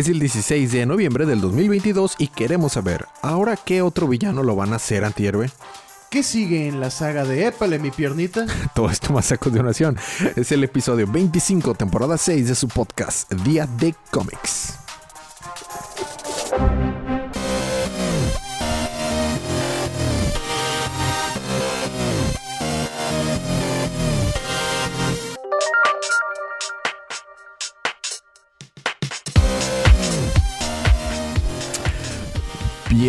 Es el 16 de noviembre del 2022 y queremos saber, ¿ahora qué otro villano lo van a hacer antihéroe? ¿Qué sigue en la saga de Épale, mi piernita? Todo esto más a continuación. Es el episodio 25, temporada 6 de su podcast, Día de Cómics.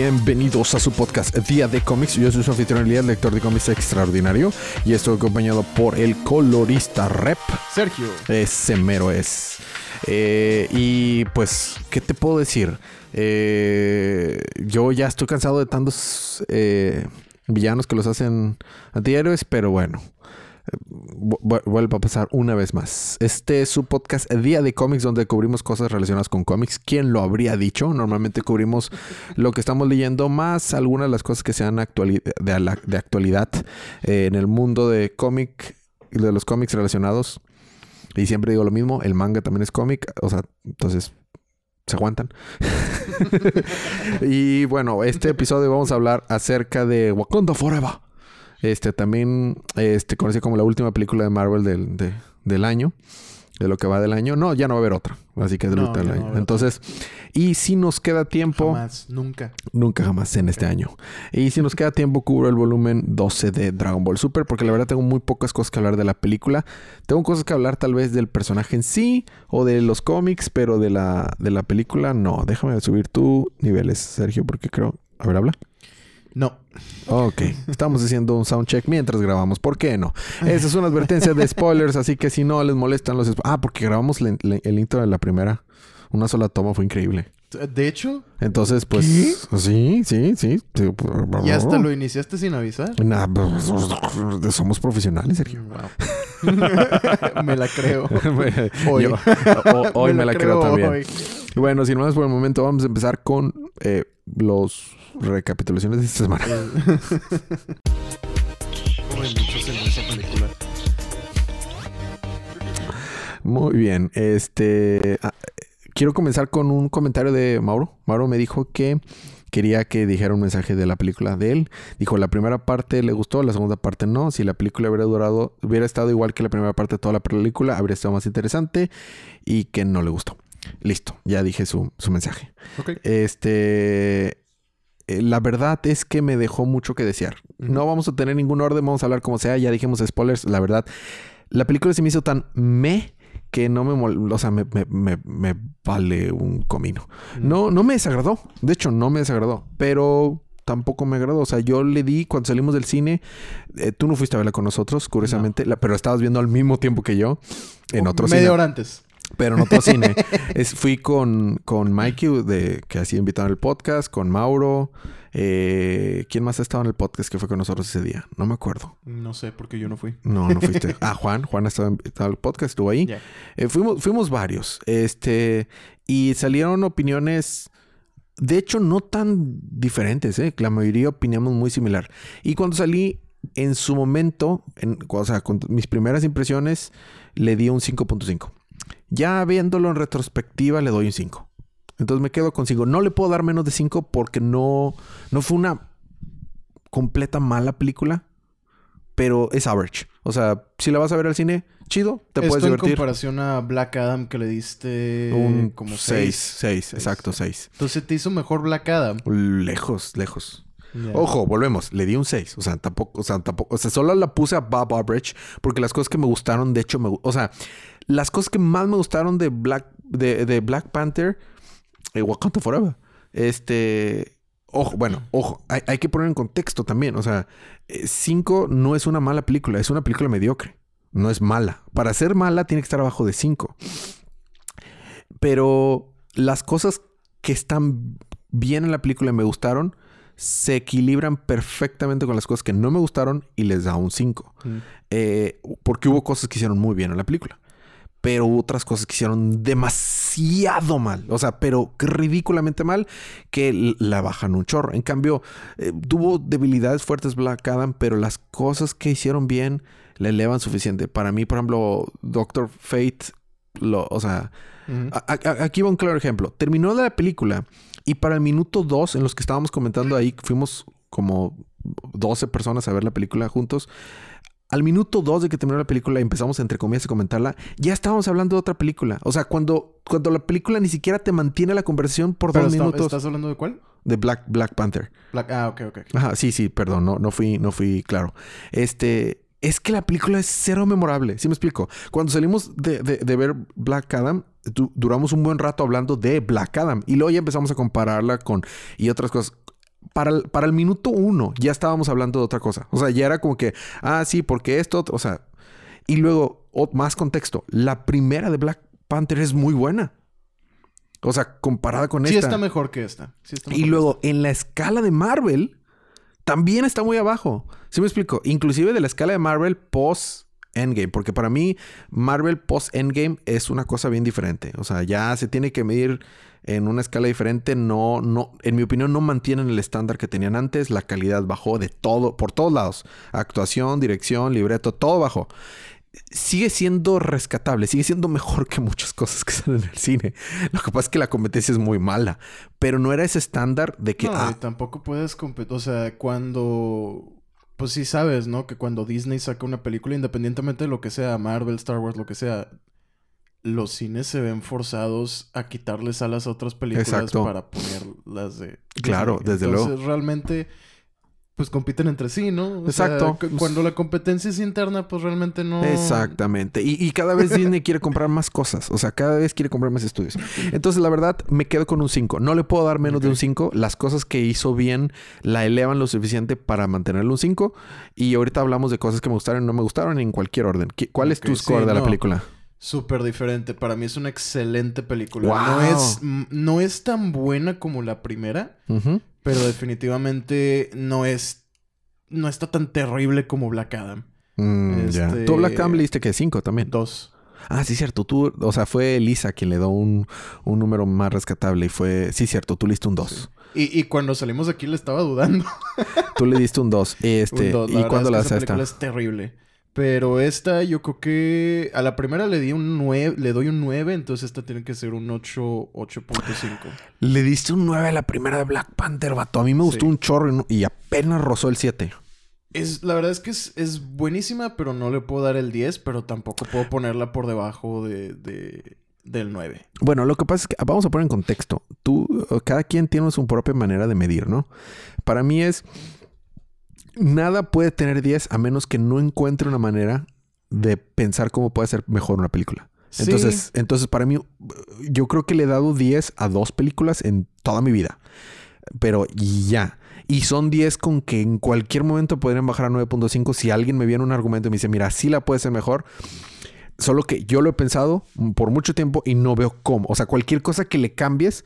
Bienvenidos a su podcast Día de Cómics. Yo soy su anfitrión Elías, lector de cómics extraordinario. Y estoy acompañado por el colorista rep. Sergio. Ese mero es. Eh, y pues, ¿qué te puedo decir? Eh, yo ya estoy cansado de tantos eh, villanos que los hacen antihéroes, pero bueno. Vuelve a pasar una vez más. Este es su podcast Día de Cómics, donde cubrimos cosas relacionadas con cómics. ¿Quién lo habría dicho? Normalmente cubrimos lo que estamos leyendo, más algunas de las cosas que sean de, de actualidad eh, en el mundo de cómic, de los cómics relacionados. Y siempre digo lo mismo: el manga también es cómic, o sea, entonces se aguantan. y bueno, este episodio vamos a hablar acerca de Wakanda Forever. Este también este, conocido como la última película de Marvel del, del año. De lo que va del año. No, ya no va a haber otra. Así que es no, del año. Entonces, y si nos queda tiempo. Jamás, nunca. Nunca jamás en este año. Y si nos queda tiempo, cubro el volumen 12 de Dragon Ball Super. Porque la verdad tengo muy pocas cosas que hablar de la película. Tengo cosas que hablar tal vez del personaje en sí. O de los cómics. Pero de la, de la película, no. Déjame subir tu niveles, Sergio. Porque creo. A ver, habla. No. Ok, estamos haciendo un soundcheck mientras grabamos. ¿Por qué no? Esa es una advertencia de spoilers, así que si no les molestan los spoilers. Ah, porque grabamos el intro de la primera. Una sola toma fue increíble. De hecho. Entonces, pues. Sí, sí, sí. ¿Y hasta lo iniciaste sin avisar? Nah, pues, somos profesionales, Sergio. me la creo. hoy. hoy me, la creo, también. Bueno, si no es por el momento, vamos a empezar con eh, los recapitulaciones de esta semana. Muy bien, este ah, quiero comenzar con un comentario de Mauro. Mauro me dijo que quería que dijera un mensaje de la película de él. Dijo, la primera parte le gustó, la segunda parte no. Si la película hubiera durado, hubiera estado igual que la primera parte de toda la película, habría estado más interesante y que no le gustó. Listo, ya dije su, mensaje. Este, eh, la verdad es que me dejó mucho que desear. No vamos a tener ningún orden, vamos a hablar como sea, ya dijimos spoilers, la verdad. La película se me hizo tan me que no me, o sea, me, vale un comino. No, no me desagradó. De hecho, no me desagradó. Pero tampoco me agradó. O sea, yo le di cuando salimos del cine. Eh, tú no fuiste a verla con nosotros, curiosamente, pero estabas viendo al mismo tiempo que yo en otro cine. Media hora antes pero en otro cine. Es, fui con, con Mikey, de, que así invitado al podcast, con Mauro. Eh, ¿Quién más ha estado en el podcast que fue con nosotros ese día? No me acuerdo. No sé, porque yo no fui. No, no fuiste. ah, Juan. Juan ha estado invitado al podcast, estuvo ahí. Eh, fuimos, fuimos varios. Este, y salieron opiniones... De hecho, no tan diferentes, ¿eh? La mayoría opinamos muy similar. Y cuando salí, en su momento, en, o sea, con mis primeras impresiones, le di un 5.5. Ya viéndolo en retrospectiva, le doy un 5. Entonces me quedo con 5. No le puedo dar menos de 5 porque no, no fue una completa mala película, pero es average. O sea, si la vas a ver al cine, chido, te puedes divertir. en comparación a Black Adam que le diste un como 6. 6, exacto, 6. Entonces te hizo mejor Black Adam. Lejos, lejos. Ojo, volvemos, le di un 6. O sea, tampoco, o sea, tampoco, o sea, solo la puse a Bob Average porque las cosas que me gustaron, de hecho, me, o sea, las cosas que más me gustaron de Black, de, Black Panther, eh, Wakanda Forever. Este. Ojo, bueno, ojo, hay, que poner en contexto también. O sea, 5 eh, no es una mala película, es una película mediocre. No es mala. Para ser mala tiene que estar abajo de 5. Pero las cosas que están bien en la película y me gustaron se equilibran perfectamente con las cosas que no me gustaron y les da un 5. Mm. Eh, porque hubo cosas que hicieron muy bien en la película pero otras cosas que hicieron demasiado mal. O sea, pero ridículamente mal que la bajan un chorro. En cambio, eh, tuvo debilidades fuertes Black Adam, pero las cosas que hicieron bien le elevan suficiente. Para mí, por ejemplo, Doctor Fate lo, o sea, Ujú. a- a- aquí va un claro ejemplo. Terminó la película y para el minuto dos en los que estábamos comentando ahí, fuimos como 12 personas a ver la película juntos. Al minuto dos de que terminó la película y empezamos entre comillas a comentarla, ya estábamos hablando de otra película. O sea, cuando, cuando la película ni siquiera te mantiene la conversación por Pero dos está- minutos ¿Estás hablando de cuál? de Black, Black Panther. Black- Ah, ok, ok. ok. Ajá, sí, sí, perdón, no, no fui, no fui claro. Este, es que la película es cero memorable, ¿sí me explico? Cuando salimos de, de- de ver Black Adam, du- duramos un buen rato hablando de Black Adam y luego ya empezamos a compararla con y otras cosas. Para el, para el minuto uno ya estábamos hablando de otra cosa. O sea, ya era como que, ah, sí, porque esto, o sea, y luego, más contexto, la primera de Black Panther es muy buena. O sea, comparada con Sí esta. está mejor que esta. Sí está Y mejor luego, en la escala de Marvel, también está muy abajo. ¿Sí me explico? Inclusive de la escala de Marvel post Endgame. Porque para mí, Marvel post Endgame es una cosa bien diferente. O sea, ya se tiene que medir en una escala diferente. No, no, en mi opinión, no mantienen el estándar que tenían antes. La calidad bajó de todo, por todos lados. Actuación, dirección, libreto, todo bajó. Sigue siendo rescatable, sigue siendo mejor que muchas cosas que salen en el cine. Lo que pasa es que la competencia es muy mala, pero no era ese estándar de que No, ah, tampoco puedes competir. O sea, cuando. Pues sí sabes, ¿no? Que cuando Disney saca una película, independientemente de lo que sea, Marvel, Star Wars, lo que sea, los cines se ven forzados a quitarles alas a otras películas Exacto. para poner las de. Claro, desde Entonces, luego. realmente. Pues compiten entre sí, ¿no? O Exacto. cu- cuando la competencia es interna, pues realmente no. Exactamente. Y, y cada vez Disney quiere comprar más cosas. O sea, cada vez quiere comprar más estudios. Entonces, la verdad, me quedo con un 5. No le puedo dar menos de un 5. Las cosas que hizo bien la elevan lo suficiente para mantenerle un 5. Y ahorita hablamos de cosas que me gustaron y no me gustaron en cualquier orden. ¿Qué- ¿Cuál es tu sí, score de la no. película? Súper diferente. Para mí es una excelente película. ¡Wow! No, es, no es tan buena como la primera. Ujú. Pero definitivamente no es. No está tan terrible como Black Adam. Mm, ya. Este- Tú, Black Adam, le diste que 5 también. Dos. Ah, sí, cierto. Tú, o sea, fue Lisa quien le dio un, un número más rescatable y fue, sí, cierto, tú le diste un 2. Y, y cuando salimos de aquí le estaba dudando. Tú le diste un 2. Este, Un dos. La ¿Y cuándo es que la esa película es terrible. Pero esta yo creo que a la primera le di un 9, le doy un 9, entonces esta tiene que ser un 8, 8.5. Le diste un 9 a la primera de Black Panther, vato. A mí me gustó Sí. un chorro y, apenas rozó el 7. Es, la verdad es que es, es buenísima, pero no le puedo dar el 10, pero tampoco puedo ponerla por debajo de, de- del 9. Bueno, lo que pasa es que vamos a poner en contexto. Tú, cada quien tiene su propia manera de medir, ¿no? Para mí es. Nada puede tener 10 a menos que no encuentre una manera de pensar cómo puede ser mejor una película. Sí. Entonces, entonces, para mí, yo creo que le he dado 10 a dos películas en toda mi vida. Pero ya. Y son 10 con que en cualquier momento podrían bajar a 9.5 si alguien me viene un argumento y me dice, mira, sí la puede ser mejor. Solo que yo lo he pensado por mucho tiempo y no veo cómo. O sea, cualquier cosa que le cambies,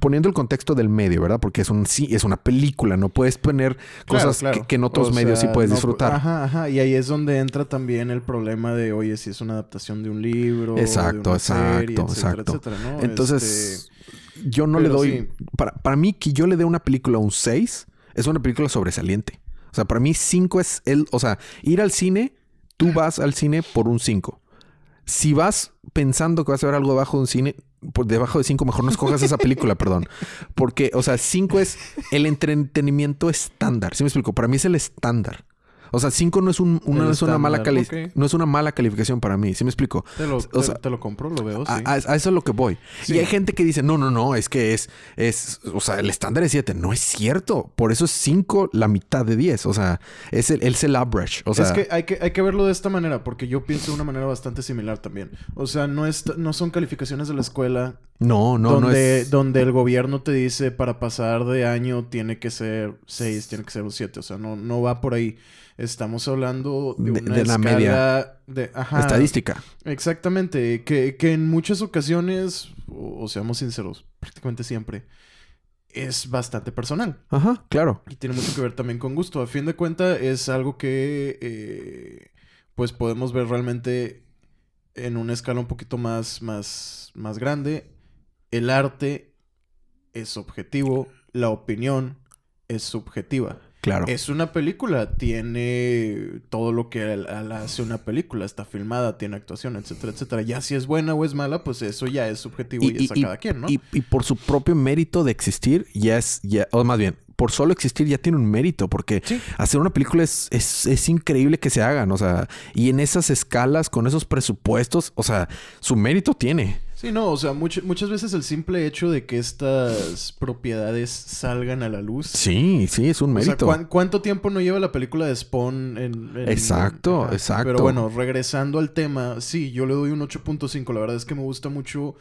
poniendo el contexto del medio, ¿verdad? Porque es un sí, es una película. No puedes poner Claro, cosas claro. Que, que en otros O medios sí puedes no- disfrutar. Ajá, ajá. Y ahí es donde entra también el problema de, oye, si es una adaptación de un libro. de Exacto, una exacto, serie, etcétera, exacto. etcétera, ¿no? Entonces, yo no le doy. sí. Para, para mí, que yo le dé una película un 6 es una película sobresaliente. O sea, para mí, 5 es el. O sea, ir al cine, tú vas al cine por un 5. Si vas pensando que vas a ver algo debajo de un cine, por debajo de 5, mejor no escojas esa película, perdón. Porque, o sea, 5 es el entretenimiento estándar. ¿Sí me explico? Para mí es el estándar. O sea, 5 no es un, una, no es una mala estándar, cali- ok. no es una mala calificación para mí. ¿Sí me explico? Te lo, o te, sea, te lo compro, lo veo, sí. A, a- eso es lo que voy. Sí. Y hay gente que dice, no, no, no, es que es, es, o sea, el estándar es 7. No es cierto. Por eso es 5 la mitad de 10. O sea, es el, es el average. O sea, es que hay, que hay que verlo de esta manera, porque yo pienso de una manera bastante similar también. O sea, no, es, no son calificaciones de la escuela no, no, no donde, es... donde el gobierno te dice para pasar de año tiene que ser 6, tiene que ser un 7. O sea, no, no va por ahí. Estamos hablando de De- una de la escala media. de... Ajá, Estadística. Exactamente. Que, que en muchas ocasiones, o, o seamos sinceros, prácticamente siempre, es bastante personal. Ajá, claro. Y tiene mucho que ver también con gusto. A fin de cuentas, es algo que eh, pues podemos ver realmente en una escala un poquito más, más, más grande. El arte es objetivo, la opinión es subjetiva. Claro. Es una película, tiene todo lo que hace una película, está filmada, tiene actuación, etcétera, etcétera. Ya si es buena o es mala, pues eso ya es subjetivo y, es a cada quien, ¿no? y- y por su propio mérito de existir, ya es, ya, o más bien, por solo existir ya tiene un mérito, porque Sí. hacer una película es, es, es increíble que se hagan, o sea, y en esas escalas, con esos presupuestos, o sea, su mérito tiene. Sí, no, o sea, much- muchas veces el simple hecho de que estas propiedades salgan a la luz. Sí, sí, es un O sea, mérito. ¿cuán- ¿cuánto tiempo no lleva la película de Spawn en... en- Exacto, exacto. Pero bueno, regresando al tema, sí, yo le doy un 8.5. La verdad es que me gusta mucho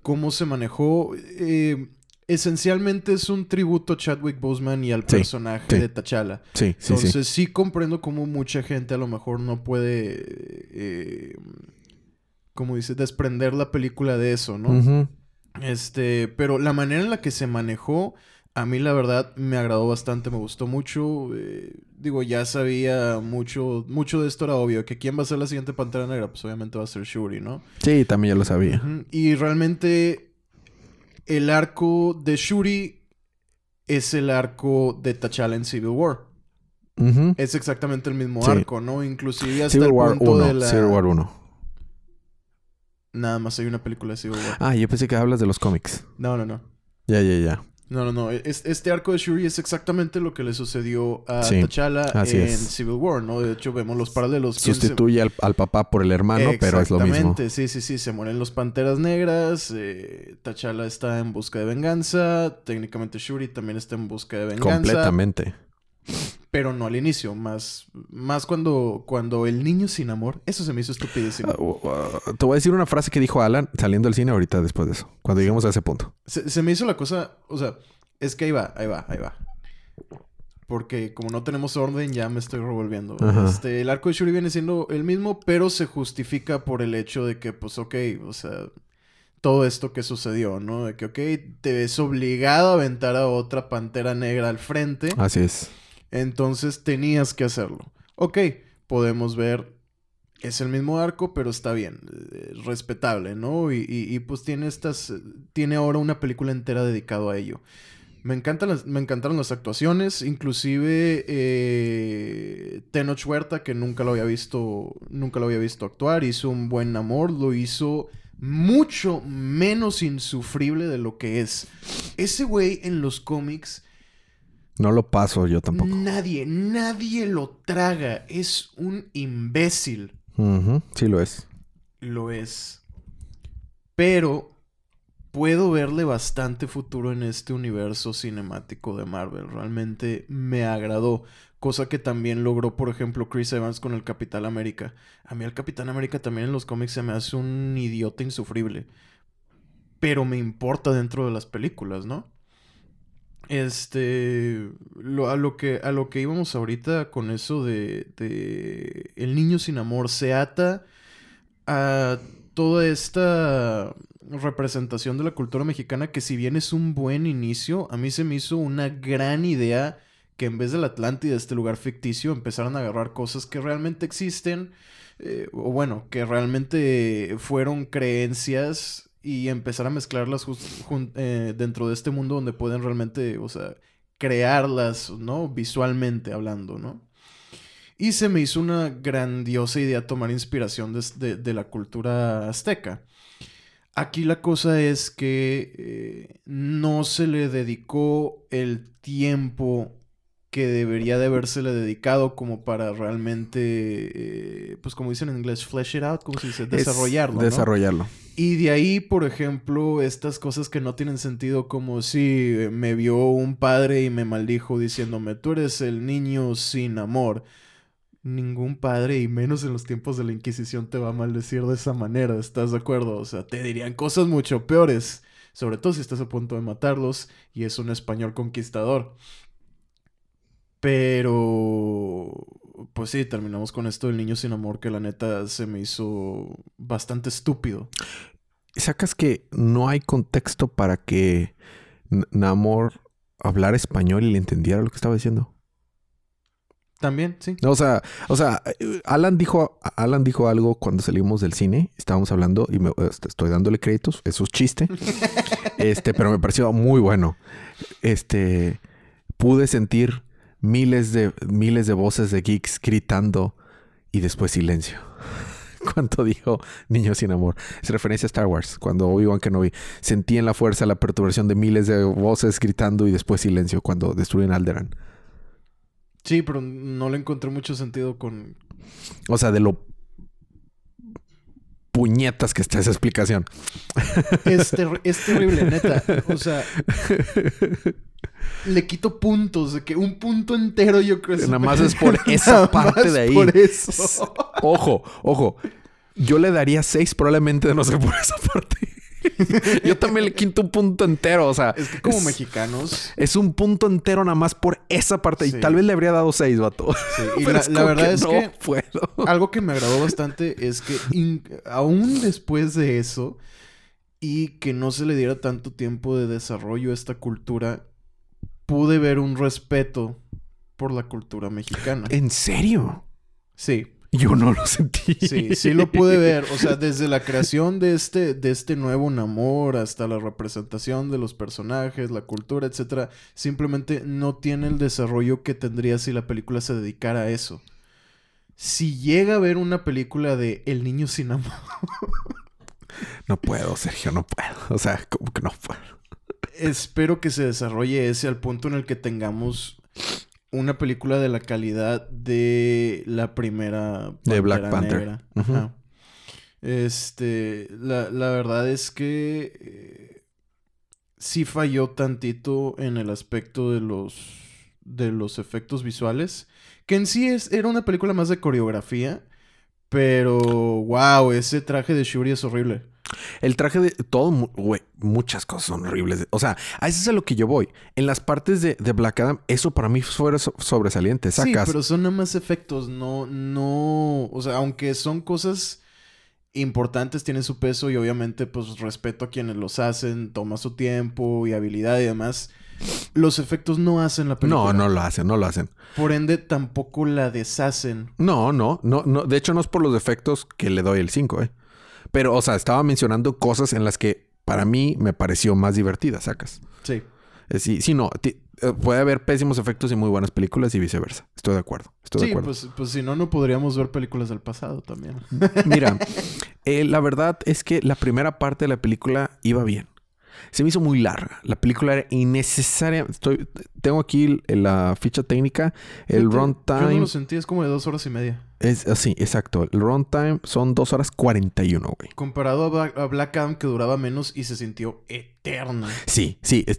cómo se manejó. Eh, esencialmente es un tributo a Chadwick Boseman y al Sí, personaje sí. de T'Challa. sí, sí, Entonces sí. sí. comprendo cómo mucha gente a lo mejor no puede, eh, como dice, desprender la película de eso, ¿no? Este, pero la manera en la que se manejó, a mí la verdad me agradó bastante, me gustó mucho. eh, digo, ya sabía mucho, mucho de esto era obvio, que quién va a ser la siguiente Pantera Negra, pues obviamente va a ser Shuri, ¿no? Sí, también ya lo sabía. Y realmente el arco de Shuri es el arco de T'Challa en Civil War. Es exactamente el mismo Sí. arco, ¿no? Inclusive hasta Civil el War punto 1. de la... Civil War 1. Nada más hay una película de Civil War. Ah, yo pensé que hablas de los cómics. No, no, no. Ya, ya, ya. No, no, no. Es- este arco de Shuri es exactamente lo que le sucedió a Sí, T'Challa en es. Civil War, ¿no? De hecho, vemos los paralelos. ¿Quién se- Sustituye al, al papá por el hermano, pero es lo mismo. Exactamente, sí, sí, sí. Se mueren los Panteras Negras. Eh, T'Challa está en busca de venganza. Técnicamente Shuri también está en busca de venganza. Completamente. Pero no al inicio. Más, más cuando, cuando el niño sin amor... Eso se me hizo estupidísimo. Uh, uh, te voy a decir una frase que dijo Alan saliendo del cine ahorita después de eso. Cuando lleguemos a ese punto. Se, se me hizo la cosa, o sea, es que ahí va, ahí va, ahí va. Porque como no tenemos orden, ya me estoy revolviendo. Ajá. Este, el arco de Shuri viene siendo el mismo, pero se justifica por el hecho de que, pues, ok, o sea, todo esto que sucedió, ¿no? De que, ok, te ves obligado a aventar a otra pantera negra al frente, Así es. Entonces tenías que hacerlo. Ok, podemos ver, es el mismo arco, pero está bien, eh, respetable, ¿no? Y, pues tiene estas, eh, tiene ahora una película entera dedicado a ello. Me encantan las, me encantaron las actuaciones, inclusive eh, Tenoch Huerta, que nunca lo había visto, nunca lo había visto actuar, hizo un buen amor, lo hizo mucho menos insufrible de lo que es. Ese güey en los cómics No lo paso yo tampoco. Nadie, nadie lo traga. Es un imbécil. Ujú, Sí lo es. Lo es. Pero puedo verle bastante futuro en este universo cinemático de Marvel. Realmente me agradó. Cosa que también logró, por ejemplo, Chris Evans con el Capitán América. A mí el Capitán América también en los cómics se me hace un idiota insufrible. Pero me importa dentro de las películas, ¿no? Este, a, lo que, a lo que íbamos ahorita con eso de, de El niño sin amor se ata a toda esta representación de la cultura mexicana que si bien es un buen inicio, a mí se me hizo una gran idea que en vez de la Atlántida, este lugar ficticio, empezaran a agarrar cosas que realmente existen, eh, o bueno, que realmente fueron creencias y empezar a mezclarlas eh, dentro de este mundo donde pueden realmente, o sea, crearlas, ¿no? Visualmente hablando, ¿no? Y se me hizo una grandiosa idea tomar inspiración de, de la cultura azteca. Aquí la cosa es que eh, no se le dedicó el tiempo que debería de habérsele dedicado como para realmente, eh, pues como dicen en inglés, flesh it out, ¿cómo se dice? Es Desarrollarlo. ¿no? Desarrollarlo. Y de ahí, por ejemplo, estas cosas que no tienen sentido, como si me vio un padre y me maldijo diciéndome, tú eres el niño sin amor. Ningún padre, y menos en los tiempos de la Inquisición, te va a maldecir de esa manera, ¿estás de acuerdo? O sea, te dirían cosas mucho peores, sobre todo si estás a punto de matarlos y es un español conquistador. Pero, pues sí, terminamos con esto del niño sin amor que la neta se me hizo bastante estúpido. ¿Sacas que no hay contexto para que Namor hablara español y le entendiera lo que estaba diciendo? También, sí. O sea, o sea, Alan dijo, Alan dijo algo cuando salimos del cine. Estábamos hablando y me este, estoy dándole créditos. Eso es chiste. este, pero me pareció muy bueno. Este, pude sentir miles de, miles de voces de geeks gritando y después silencio. Cuando dijo Niño sin amor. Es referencia a Star Wars. Cuando Obi-Wan Kenobi sentí en la fuerza la perturbación de miles de voces gritando y después silencio cuando destruyen Alderan. Sí, pero no le encontré mucho sentido con... O sea, de lo puñetas que está esa explicación. Es, es terrible, neta. O sea, le quito puntos, de que un punto entero yo creo que Nada más es por esa parte de ahí. Por eso. Ojo, ojo. Yo le daría seis probablemente de no ser por esa parte. Yo también le quito un punto entero, o sea. Es que como mexicanos. Es un punto entero nada más por esa parte. Y tal vez le habría dado seis, vato. Sí, y la, verdad es que. Algo que me agradó bastante es que aún después de eso. Y que no se le diera tanto tiempo de desarrollo a esta cultura pude ver un respeto por la cultura mexicana. ¿En serio? Sí. Yo no lo sentí. Sí, sí lo pude ver. O sea, desde la creación de este, de este nuevo Namor hasta la representación de los personajes, la cultura, etcétera, simplemente no tiene el desarrollo que tendría si la película se dedicara a eso. Si llega a ver una película de El niño sin amor. no puedo, Sergio, no puedo. O sea, como que no puedo espero que se desarrolle ese al punto en el que tengamos una película de la calidad de la primera de Black Panther. Este, la, verdad es que eh, sí falló tantito en el aspecto de los de los efectos visuales, que en sí es, era una película más de coreografía, pero wow, ese traje de Shuri es horrible. El traje de todo, güey, muchas cosas son horribles. O sea, a eso es a lo que yo voy. En las partes de, Black Adam, eso para mí fue sobresaliente. Sacas. Sí, pero son nada más efectos, no, no. O sea, aunque son cosas importantes, tienen su peso y obviamente, pues respeto a quienes los hacen, toma su tiempo y habilidad y demás. Los efectos no hacen la película. No, no lo hacen, no lo hacen. Por ende, tampoco la deshacen. No, no, no, no. De hecho, no es por los efectos que le doy el 5, eh. Pero, o sea, estaba mencionando cosas en las que para mí me pareció más divertida, sacas. Sí. Eh, sí, sí, no. Eh, puede haber pésimos efectos y muy buenas películas y viceversa. Estoy de acuerdo. Estoy sí, de acuerdo. Pues, pues si no, no podríamos ver películas del pasado también. Mira, eh, la verdad es que la primera parte de la película iba bien. Se me hizo muy larga. La película era innecesaria. Estoy, tengo aquí la ficha técnica. El runtime. Yo no lo sentí, es como de dos horas y media. Es así, exacto. El runtime son dos horas cuarenta y uno, güey. Comparado a Black, Adam, que duraba menos y se sintió eterna. Sí, sí. Eh,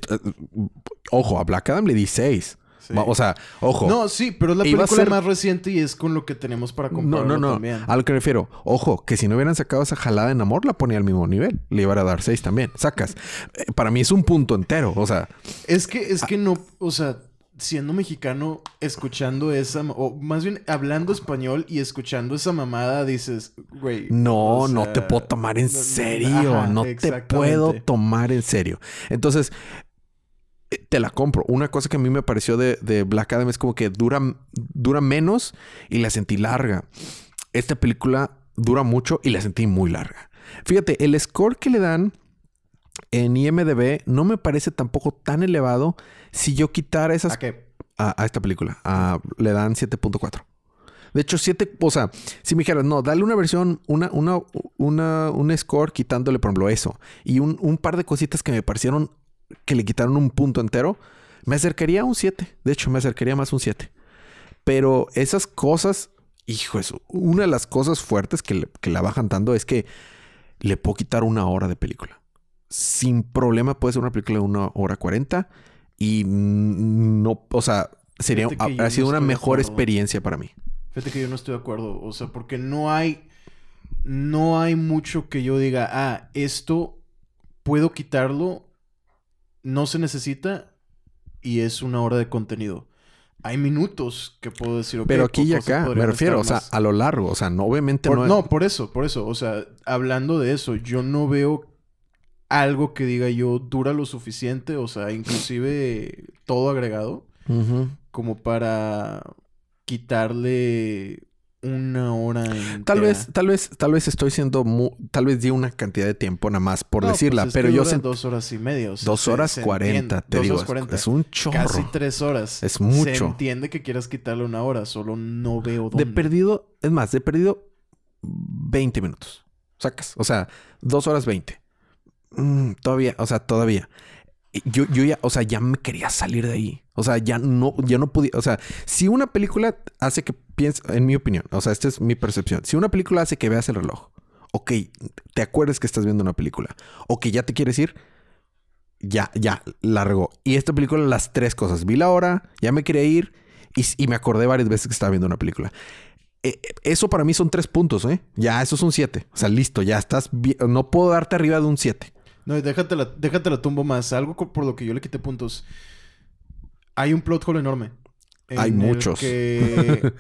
ojo, a Black Adam le di seis. O sea, ojo. No, sí, pero es la película más reciente y es con lo que tenemos para compararlo no, no, no. A lo que refiero, ojo, que si no hubieran sacado esa jalada en amor, la ponía al mismo nivel. Le iba a dar seis también. Sacas. Eh, para mí es un punto entero. O sea. Es que, es que no. O sea, siendo mexicano, escuchando esa, o más bien hablando español y escuchando esa mamada, dices, güey. No, no te puedo tomar en serio. no te puedo tomar en serio. Entonces, eh, te la compro. Una cosa que a mí me pareció de, Black Adam es como que dura, dura menos y la sentí larga. Esta película dura mucho y la sentí muy larga. Fíjate, el score que le dan en IMDB no me parece tampoco tan elevado si yo quitara esas... ¿A qué? A, esta película. le dan 7.4. De hecho, 7... O sea, si me dijeras, no, dale una versión, una, una, una, un score quitándole, por ejemplo, eso. Y un, un par de cositas que me parecieron que le quitaron un punto entero, me acercaría a un 7. De hecho, me acercaría más a un 7. Pero esas cosas, hijo, eso, una de las cosas fuertes que, la bajan tanto es que le puedo quitar una hora de película. Sin problema puede ser una película de una hora cuarenta y no, o sea, sería, ha, sido una mejor experiencia para mí. Fíjate que yo no estoy de acuerdo, o sea, porque no hay, no hay mucho que yo diga, ah, esto puedo quitarlo no se necesita y es una hora de contenido. Hay minutos que puedo decir, Pero aquí y acá, me refiero, o sea, a lo largo, o sea, no, obviamente no. No, por eso, por eso, o sea, hablando de eso, yo no veo algo que diga yo dura lo suficiente, o sea, inclusive todo agregado, como para quitarle una hora Tal vez, tal vez, tal vez estoy siendo mu- tal vez di una cantidad de tiempo nada más por No, decirla, pues es pero que yo sé dos horas y media. o sea, dos se- horas se cuarenta, te Dos digo, horas es- cuarenta. es un chorro. Casi tres horas. Es Se mucho. entiende que quieras quitarle una hora, solo no veo dónde. De perdido, es más, de perdido 20 minutos. Sacas. O sea, dos horas 20. Mm, todavía, o sea, todavía. Yo, yo ya, o sea, ya me quería salir de ahí. O sea, ya no, ya no podía. O sea, si una película hace que pienses, en mi opinión, o sea, esta es mi percepción. Si una película hace que veas el reloj, ok, te acuerdes que estás viendo una película, o que ya te quieres ir, ya, ya, largo. Y esta película, las tres cosas. Vi la hora, ya me quería ir y, me acordé varias veces que estaba viendo una película. Eh, eso para mí son tres puntos, ¿eh? Ya, eso es un siete. O sea, listo, ya estás. No puedo darte arriba de un siete. No, déjate la, déjate la tumbo más. Algo por lo que yo le quité puntos. Hay un plot hole enorme. Hay en muchos. Que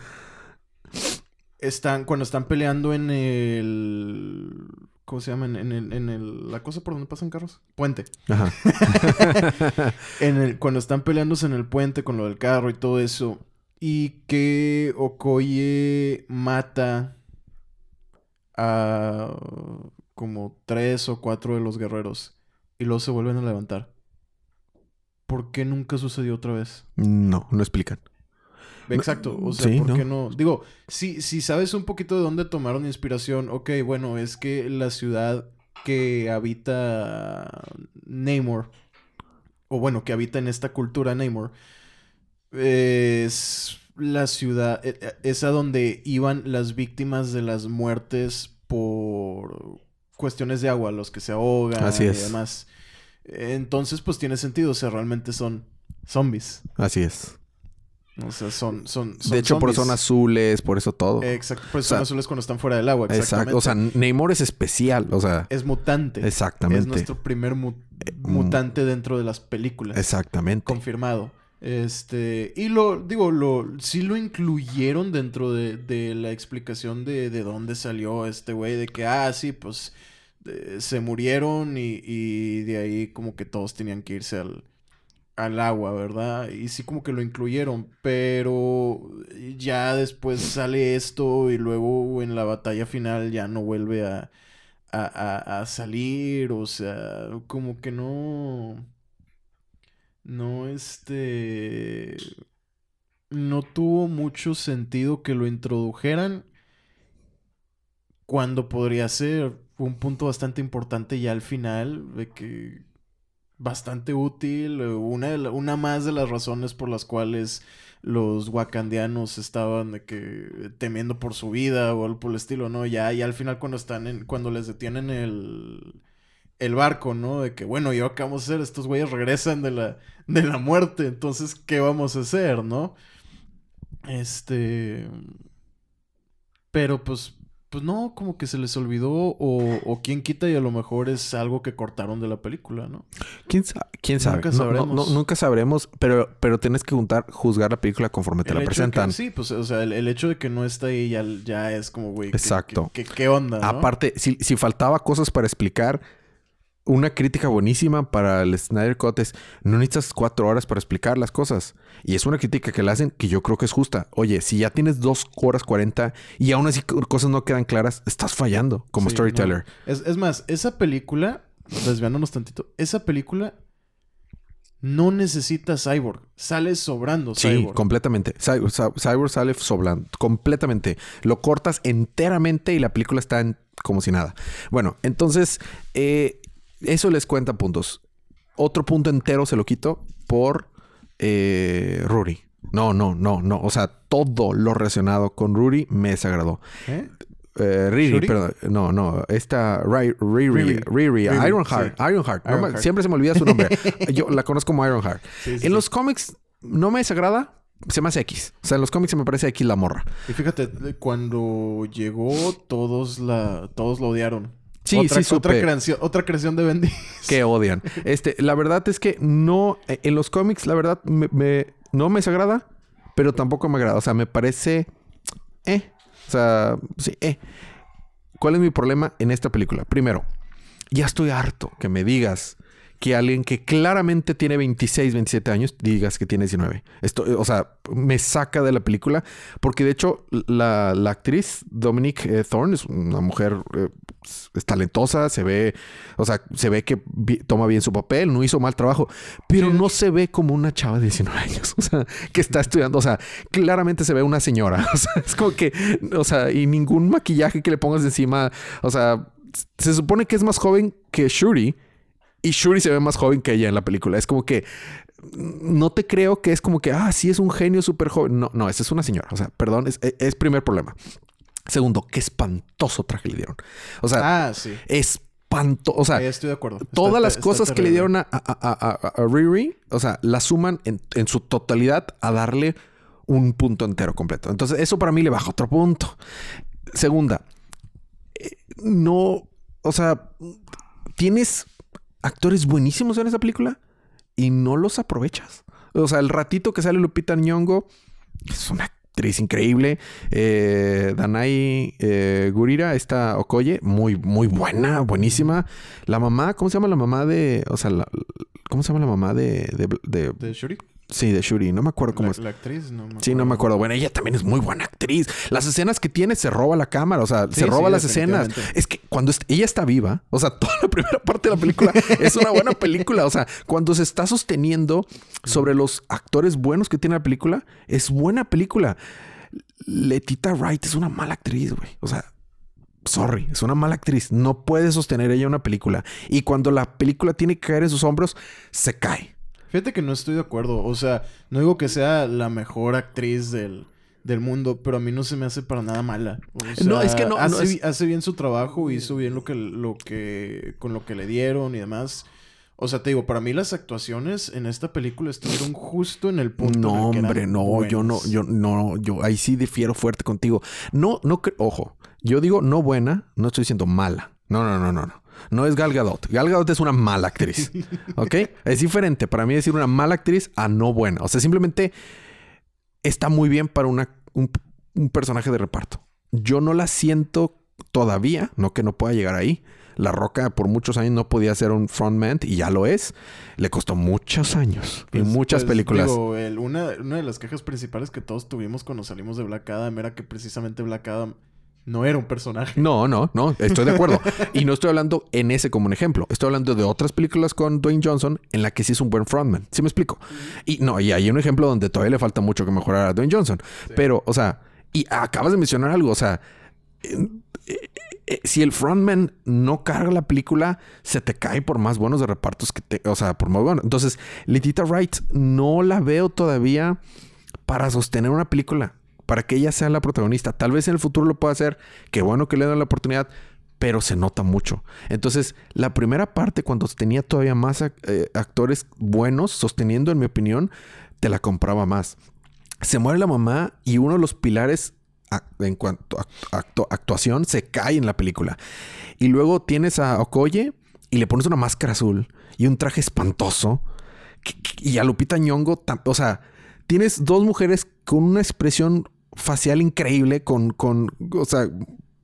están, cuando están peleando en el. ¿Cómo se llama? En, en el, en el- la cosa por donde pasan carros. Puente. Ajá. En el, cuando están peleándose en el puente con lo del carro y todo eso. Y que Okoye mata a como tres o cuatro de los guerreros. Y luego se vuelven a levantar. ¿Por qué nunca sucedió otra vez? No, no explican. Exacto. O sea, sí, ¿por ¿no? qué no? Digo, si, si sabes un poquito de dónde tomaron inspiración, ok, bueno, es que la ciudad que habita Namor, o bueno, que habita en esta cultura Namor, es la ciudad, e- e- es a donde iban las víctimas de las muertes por cuestiones de agua, los que se ahogan Así y demás. Entonces, pues tiene sentido, o sea, realmente son zombies. Así es. O sea, son, son, son de hecho, por eso son azules, por eso todo. Exacto, por eso O sea, son azules cuando están fuera del agua. Exactamente. Exacto. O sea, Namor es especial. O sea, es mutante. exactamente. Es nuestro primer mu- mm. mutante dentro de las películas. Exactamente. Confirmado. Este, y lo, digo, lo, sí lo incluyeron dentro de, de la explicación de, de dónde salió este güey, de que, ah, sí, pues eh, se murieron y, y de ahí como que todos tenían que irse al, al agua, ¿verdad? Y sí como que lo incluyeron, pero ya después sale esto y luego en la batalla final ya no vuelve a, a, a- a salir, o sea, como que no... No, este... No tuvo mucho sentido que lo introdujeran cuando podría ser un punto bastante importante ya al final, de que bastante útil, eh, una, una más de las razones por las cuales los wakandianos estaban de que temiendo por su vida o algo por el estilo, ¿no? Ya, ya al final cuando están en, cuando les detienen el, el barco, ¿no? De que, bueno, ¿y ahora qué vamos a hacer? Estos güeyes regresan de la, de la muerte, entonces, ¿qué vamos a hacer, no? Este... Pero pues, pues no, como que se les olvidó o, o quién quita y a lo mejor es algo que cortaron de la película, ¿no? ¿Quién, sa- quién sabe? Nunca No, no, sabremos. no, nunca sabremos, pero, pero tienes que juntar, juzgar la película conforme te El la que- presentan. sí, pues, o sea, el, el hecho de que no está ahí ya, ya es como, güey, ¿qué- Exacto. ¿qué, qué, qué onda? Aparte, si, si faltaba cosas para explicar, una crítica buenísima para el Snyder Cut es no necesitas cuatro horas para explicar las cosas. Y es una crítica que le hacen que yo creo que es justa. Oye, si ya tienes dos horas cuarenta y aún así co- cosas no quedan claras, estás fallando como Sí, storyteller. no. Es, es más, esa película, desviándonos tantito, esa película no necesita Cyborg. Sale sobrando Sí, Cyborg. completamente. Cy- Cy- Cyborg sale soblando. Completamente. Lo cortas enteramente y la película está en- como si nada. Bueno, entonces, eh, eso les cuenta puntos. Otro punto entero se lo quito por eh, Ruri. No, no, no, no. O sea, todo lo relacionado con Ruri me desagradó. ¿Eh? Eh, Riri, ¿Shuri? perdón. No, no. Esta Ri- Riri, Riri. Riri, Ironheart. sí. Ironheart. No me- Ironheart. siempre se me olvida su nombre. Yo la conozco como Ironheart. Sí, sí, En los cómics no me desagrada. Se me hace X. O sea, en los cómics se me parece X la morra. Y fíjate, cuando llegó, todos la, todos lo odiaron. Sí, otra, sí, supe. Otra creación, otra creación de Bendy. Que odian. Este, la verdad es que no... eh, En los cómics, la verdad, me, me- no me desagrada. Pero tampoco me agrada. O sea, me parece... Eh. O sea, sí, eh. ¿Cuál es mi problema en esta película? Primero, ya estoy harto que me digas que alguien que claramente tiene 26, 27 años digas que tiene 19. Esto, o sea, me saca de la película porque de hecho la, actriz Dominique eh, Thorne es una mujer eh, es talentosa, se ve, o sea, se ve que toma bien su papel, no hizo mal trabajo, pero no se ve como una chava de 19 años, o sea, que está estudiando, o sea, claramente se ve una señora, o sea, es como que, o sea, y ningún maquillaje que le pongas encima, o sea, se supone que es más joven que Shuri y Shuri se ve más joven que ella en la película. Es como que no te creo que es como que, ah, sí es un genio súper joven. No, no, esa es una señora. O sea, perdón, es, es, primer problema. Segundo, qué espantoso traje le dieron. O sea, ah, sí. espantoso. O sea, estoy de acuerdo. Todas las cosas que le dieron a, a, Riri, o sea, la suman en, en su totalidad a darle un punto entero completo. Entonces, eso para mí le baja otro punto. Segunda, eh, no, o sea, tienes actores buenísimos en esa película y no los aprovechas. O sea, el ratito que sale Lupita Nyong'o es una actriz increíble. Eh, Danai eh, Gurira, esta Okoye, muy, muy buena, buenísima. La mamá, ¿cómo se llama la mamá de... O sea, ¿cómo se llama la mamá de... ¿De, de, ¿De Shuri? Sí, de Shuri. No me acuerdo cómo es. La actriz, no me Sí, no me acuerdo. Bueno, ella también es muy buena actriz. Las escenas que tiene se roba la cámara, o sea, se roba las escenas. Es que cuando ella está viva, o sea, toda la primera parte de la película es una buena película. O sea, cuando se está sosteniendo sobre los actores buenos que tiene la película, es buena película. Letita Wright es una mala actriz, güey. O sea, sorry, es una mala actriz. No puede sostener ella una película. Y cuando la película tiene que caer en sus hombros, se cae. Fíjate que no estoy de acuerdo. O sea, no digo que sea la mejor actriz del, del mundo, pero a mí no se me hace para nada mala. no, es que no. Hace, hace, bien su trabajo, hizo bien lo que, lo que. con lo que le dieron y demás. O sea, te digo, para mí las actuaciones en esta película estuvieron justo en el punto. No, hombre, no, yo no, yo no, yo ahí sí difiero fuerte contigo. No, no, ojo, yo digo no buena, no estoy diciendo mala. No, no, no, no, no. No es Gal Gadot. Gal Gadot es una mala actriz. ¿Ok? es diferente para mí decir una mala actriz a no buena. O sea, simplemente está muy bien para una, un, personaje de reparto. Yo no la siento todavía, no que no pueda llegar ahí. La Roca por muchos años no podía ser un frontman y ya lo es. Le costó muchos años y pues, muchas pues, películas. una, una, de las quejas principales que todos tuvimos cuando salimos de Black Adam era que precisamente Black Adam no era un personaje. No, no, no, estoy de acuerdo. y no estoy hablando en ese como un ejemplo. Estoy hablando de otras películas con Dwayne Johnson en la que sí es un buen frontman. ¿Sí me explico? Y no, y hay un ejemplo donde todavía le falta mucho que mejorar a Dwayne Johnson. Pero, o sea, y acabas de mencionar algo, o sea, eh, eh, si el frontman no carga la película, se te cae por más buenos de repartos que te, o sea, por más bueno. Entonces, Letita Wright no la veo todavía para sostener una película para que ella sea la protagonista. Tal vez en el futuro lo pueda hacer, qué bueno que le den la oportunidad, pero se nota mucho. Entonces, la primera parte, cuando tenía todavía más eh, actores buenos, sosteniendo, en mi opinión, te la compraba más. Se muere la mamá y uno de los pilares en cuanto a actuación se cae en la película. Y luego tienes a Okoye y le pones una máscara azul y un traje espantoso. Y a Lupita Nyong'o, o sea, tienes dos mujeres con una expresión facial increíble con, con, o sea,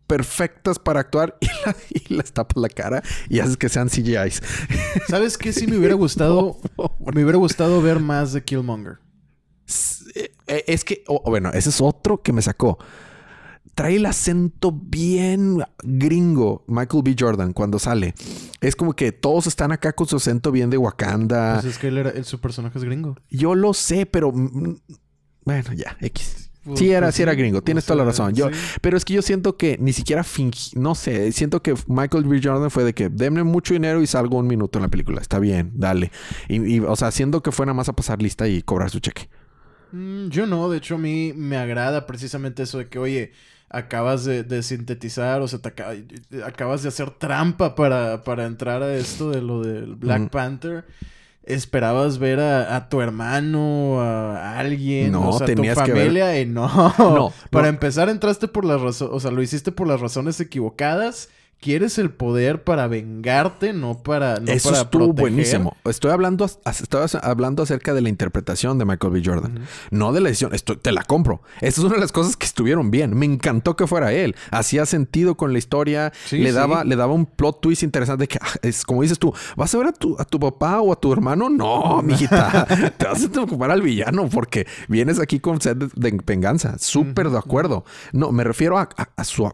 perfectas para actuar y, las tapas la cara y haces que sean CGIs. ¿Sabes qué? Sí me hubiera gustado, me hubiera gustado ver más de Killmonger. Eh, es que, bueno, ese es otro que me sacó. Trae el acento bien gringo, Michael B. Jordan, cuando sale. Es como que todos están acá con su acento bien de Wakanda. Pues es que él era, su personaje es gringo. Yo lo sé, pero mm, mm, bueno, ya, X. Pues, sí era, pues sí era gringo, tienes toda la razón. Yo, Pero es que yo siento que ni siquiera fingí, no sé, siento que Michael B. Jordan fue de que denme mucho dinero y salgo un minuto en la película. Está bien, dale. Y, o sea, siento que fue nada más a pasar lista y cobrar su cheque. Mm, yo no, de hecho a mí me agrada precisamente eso de que, oye, acabas de, sintetizar, o sea, te acabas de hacer trampa para, para entrar a esto de lo del Black Panther esperabas ver a, tu hermano, a, alguien, no, o sea, tenías tu familia que ver... y no. no. Para empezar entraste por las razones, o sea, lo hiciste por las razones equivocadas quieres el poder para vengarte, no para no Eso para estuvo proteger. buenísimo. Estoy hablando, estoy hablando acerca de la interpretación de Michael B. Jordan. No de la edición. Estoy, te la compro. Esta es una de las cosas que estuvieron bien. Me encantó que fuera él. Hacía sentido con la historia. Sí, le, sí. daba, le daba un plot twist interesante que ah, es como dices tú. ¿Vas a ver a tu, a tu papá o a tu hermano? No, mijita. te vas a ocupar al villano porque vienes aquí con sed de, de venganza. Súper de acuerdo. No, me refiero a, a- a su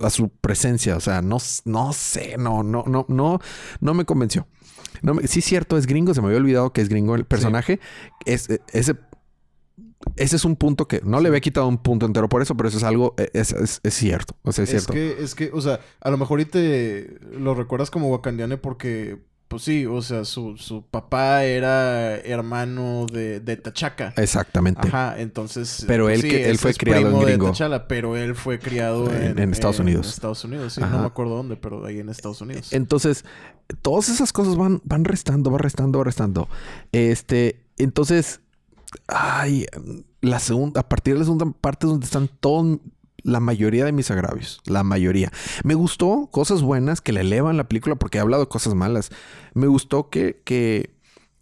a su presencia. O sea, no, no sé, no, no, no, no, no me convenció. No me- sí, cierto, es gringo. Se me había olvidado que es gringo el personaje. Es, eh, ese, ese es un punto que no le había quitado un punto entero por eso, pero eso es algo, es, es- es cierto. O sea, es, Es cierto. que, es que, o sea, a lo mejor y te lo recuerdas como wakandiane porque, pues sí, o sea, su, su papá era hermano de, de Tachaca. Exactamente. Ajá, entonces. Pero pues él sí, que- él fue criado en de gringo. T'Challa, pero él fue criado En- en, en Estados Unidos. Estados Unidos, sí, Ajá. no me acuerdo dónde, pero ahí en Estados Unidos. Entonces, todas esas cosas van, van restando, van restando, van restando. Este, entonces, ay, la segunda, a partir de la segunda parte es donde están todos, la mayoría de mis agravios, la mayoría. Me gustó cosas buenas que le elevan la película porque he hablado de cosas malas. Me gustó que, que,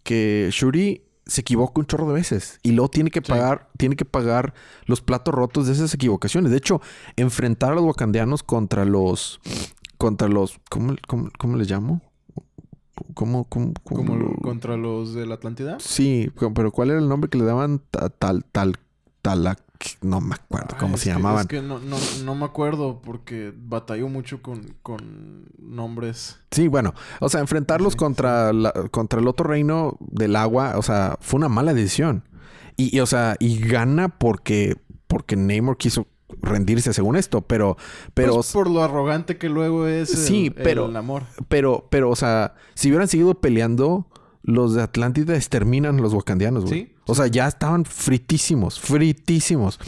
que Shuri se equivoca un chorro de veces y luego tiene que Sí. pagar, tiene que pagar los platos rotos de esas equivocaciones. De hecho, enfrentar a los wakandianos contra los, contra los, ¿cómo, cómo, cómo les llamo? ¿Cómo, cómo, cómo Como lo- contra los de la Atlántida. Sí, pero ¿cuál era el nombre que le daban? Ta- Tal, tal, talac, no me acuerdo cómo Ay, se que- llamaban. Es que no, no, no me acuerdo porque batalló mucho con, con nombres. Sí, bueno, o sea, enfrentarlos Sí, contra, la- contra el otro reino del agua, o sea, fue una mala decisión. Y, y, o sea, y gana porque, porque Namor quiso rendirse según esto, pero, pero, Pues por lo arrogante que luego es el, Sí, pero- el amor. pero, pero, o sea, si hubieran seguido peleando, los de Atlántida exterminan a los wakandianos, güey. Sí, O sea, ya estaban fritísimos, fritísimos.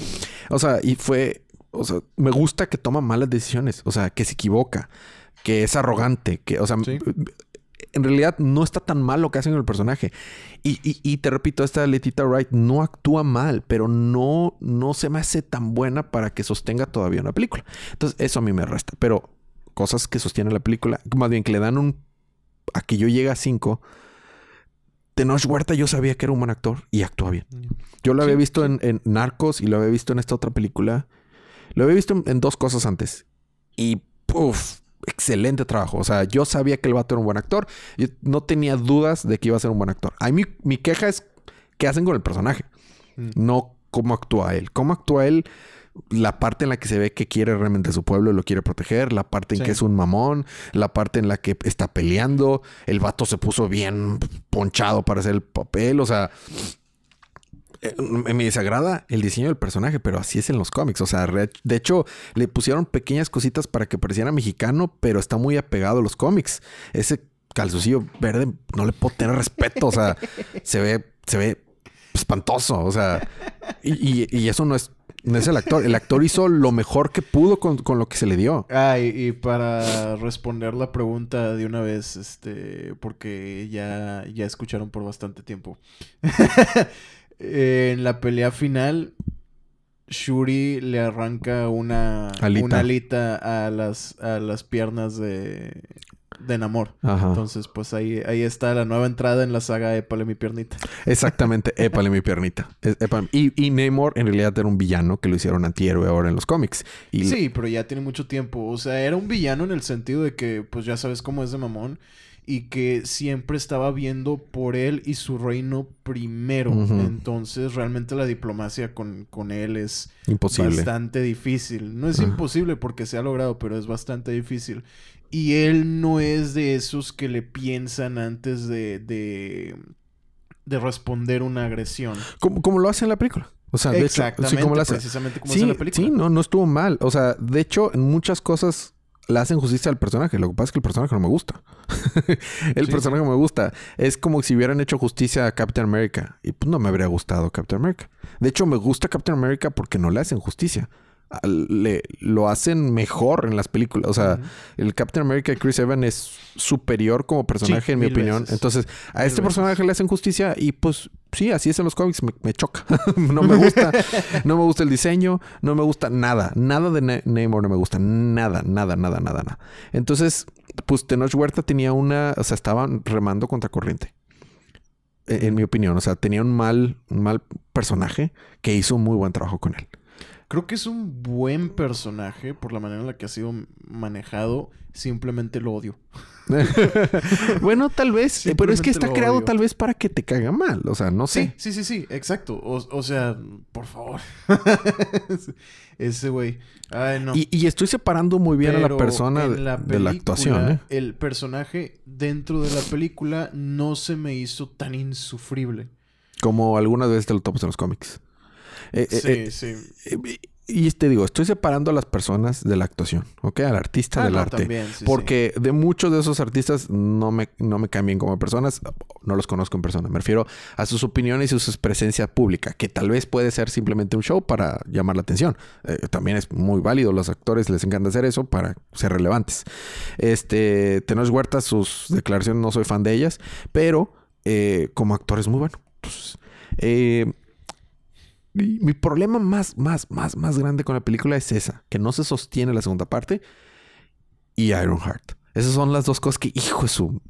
O sea, y fue, o sea, me gusta que toma malas decisiones, o sea, que se equivoca, que es arrogante, que, o sea, Sí. en realidad no está tan mal lo que hacen con el personaje. Y, y- y te repito, esta Letita Wright no actúa mal, pero no, no se me hace tan buena para que sostenga todavía una película. Entonces, eso a mí me resta. Pero cosas que sostienen la película, más bien que le dan un... A que yo llegue a cinco. Tenoch Huerta yo sabía que era un buen actor y actúa bien. Yo lo había Sí, visto sí. En, en Narcos y lo había visto en esta otra película. Lo había visto en, en dos cosas antes. Y, puff, excelente trabajo. O sea, yo sabía que el vato era un buen actor. Yo no tenía dudas de que iba a ser un buen actor. A mí, mi queja es qué hacen con el personaje. Mm. No cómo actúa él. Cómo actúa él, la parte en la que se ve que quiere realmente su pueblo, lo quiere proteger, la parte en Sí. que es un mamón, la parte en la que está peleando, el vato se puso bien ponchado para hacer el papel, o sea, eh, me desagrada el diseño del personaje, pero así es en los cómics. O sea, de hecho, le pusieron pequeñas cositas para que pareciera mexicano, pero está muy apegado a los cómics. Ese calzoncillo verde no le puedo tener respeto. O sea, se ve, se ve espantoso. O sea, y, y- y eso no es, no es el actor. El actor hizo lo mejor que pudo con, con lo que se le dio. Ah, y, y para responder la pregunta de una vez, este, porque ya, ya escucharon por bastante tiempo. en la pelea final, Shuri le arranca una Alita. una alita a las, a las piernas de, de Namor. Ajá. Entonces, pues ahí, ahí está la nueva entrada en la saga Épale mi piernita. Exactamente, épale mi piernita. Épale. Y, y Namor en realidad era un villano que lo hicieron antihéroe ahora en los cómics. Y Sí, pero ya tiene mucho tiempo. O sea, era un villano en el sentido de que, pues ya sabes cómo es de mamón. Y que siempre estaba viendo por él y su reino primero. Entonces, realmente la diplomacia con, con él es imposible. bastante difícil. No es imposible porque se ha logrado, pero es bastante difícil. Y él no es de esos que le piensan antes de, de, de responder una agresión. Como, como lo hace en la película. O sea, de hecho, Exactamente, sí, como lo hace. precisamente como Sí, es en la película. sí, no, no estuvo mal. O sea, de hecho, en muchas cosas le hacen justicia al personaje. Lo que pasa es que el personaje no me gusta. el Sí. personaje me gusta. Es como si hubieran hecho justicia a Captain America. Y pues no me habría gustado Captain America. De hecho, me gusta Captain America porque no le hacen justicia. Le, lo hacen mejor en las películas. O sea, el Captain America Chris Evans es superior como personaje, Sí, en mi opinión. veces. Entonces, a Mil este veces. personaje le hacen justicia y pues sí, así es en los cómics. Me, me choca. no me gusta. no me gusta el diseño. No me gusta nada. Nada de Namor no me gusta. Nada, nada, nada, nada, nada. Entonces, pues Tenoch Huerta tenía una... O sea, estaban remando contra corriente. En, en mi opinión. O sea, tenía un mal, un mal personaje que hizo un muy buen trabajo con él. Creo que es un buen personaje por la manera en la que ha sido manejado. Simplemente lo odio. bueno, tal vez, eh, pero es que está creado odio. tal vez para que te caiga mal. O sea, no sé. Sí, sí, sí, sí, exacto. O, o sea, por favor. Ese güey. Ay, no. Y, y estoy separando muy bien a la persona de la de la película, actuación. ¿eh? El personaje dentro de la película no se me hizo tan insufrible. Como algunas veces te lo topas en los cómics. Eh, eh, Sí, eh, sí. eh, y te digo, estoy separando a las personas de la actuación, ¿ok? Al artista Ah, del no, arte. también, sí, sí. Porque de muchos de esos artistas no me, no me como personas, no los conozco en persona. Me refiero a sus opiniones y su presencia pública, que tal vez puede ser simplemente un show para llamar la atención. Eh, también es muy válido, los actores les encanta hacer eso para ser relevantes. Este, Tenoch Huerta, sus declaraciones no soy fan de ellas, pero como actor es muy bueno. Entonces, eh, mi problema más, más, más, más grande con la película es esa, que no se sostiene la segunda parte y Ironheart. Esas son las dos cosas que, hijo de su...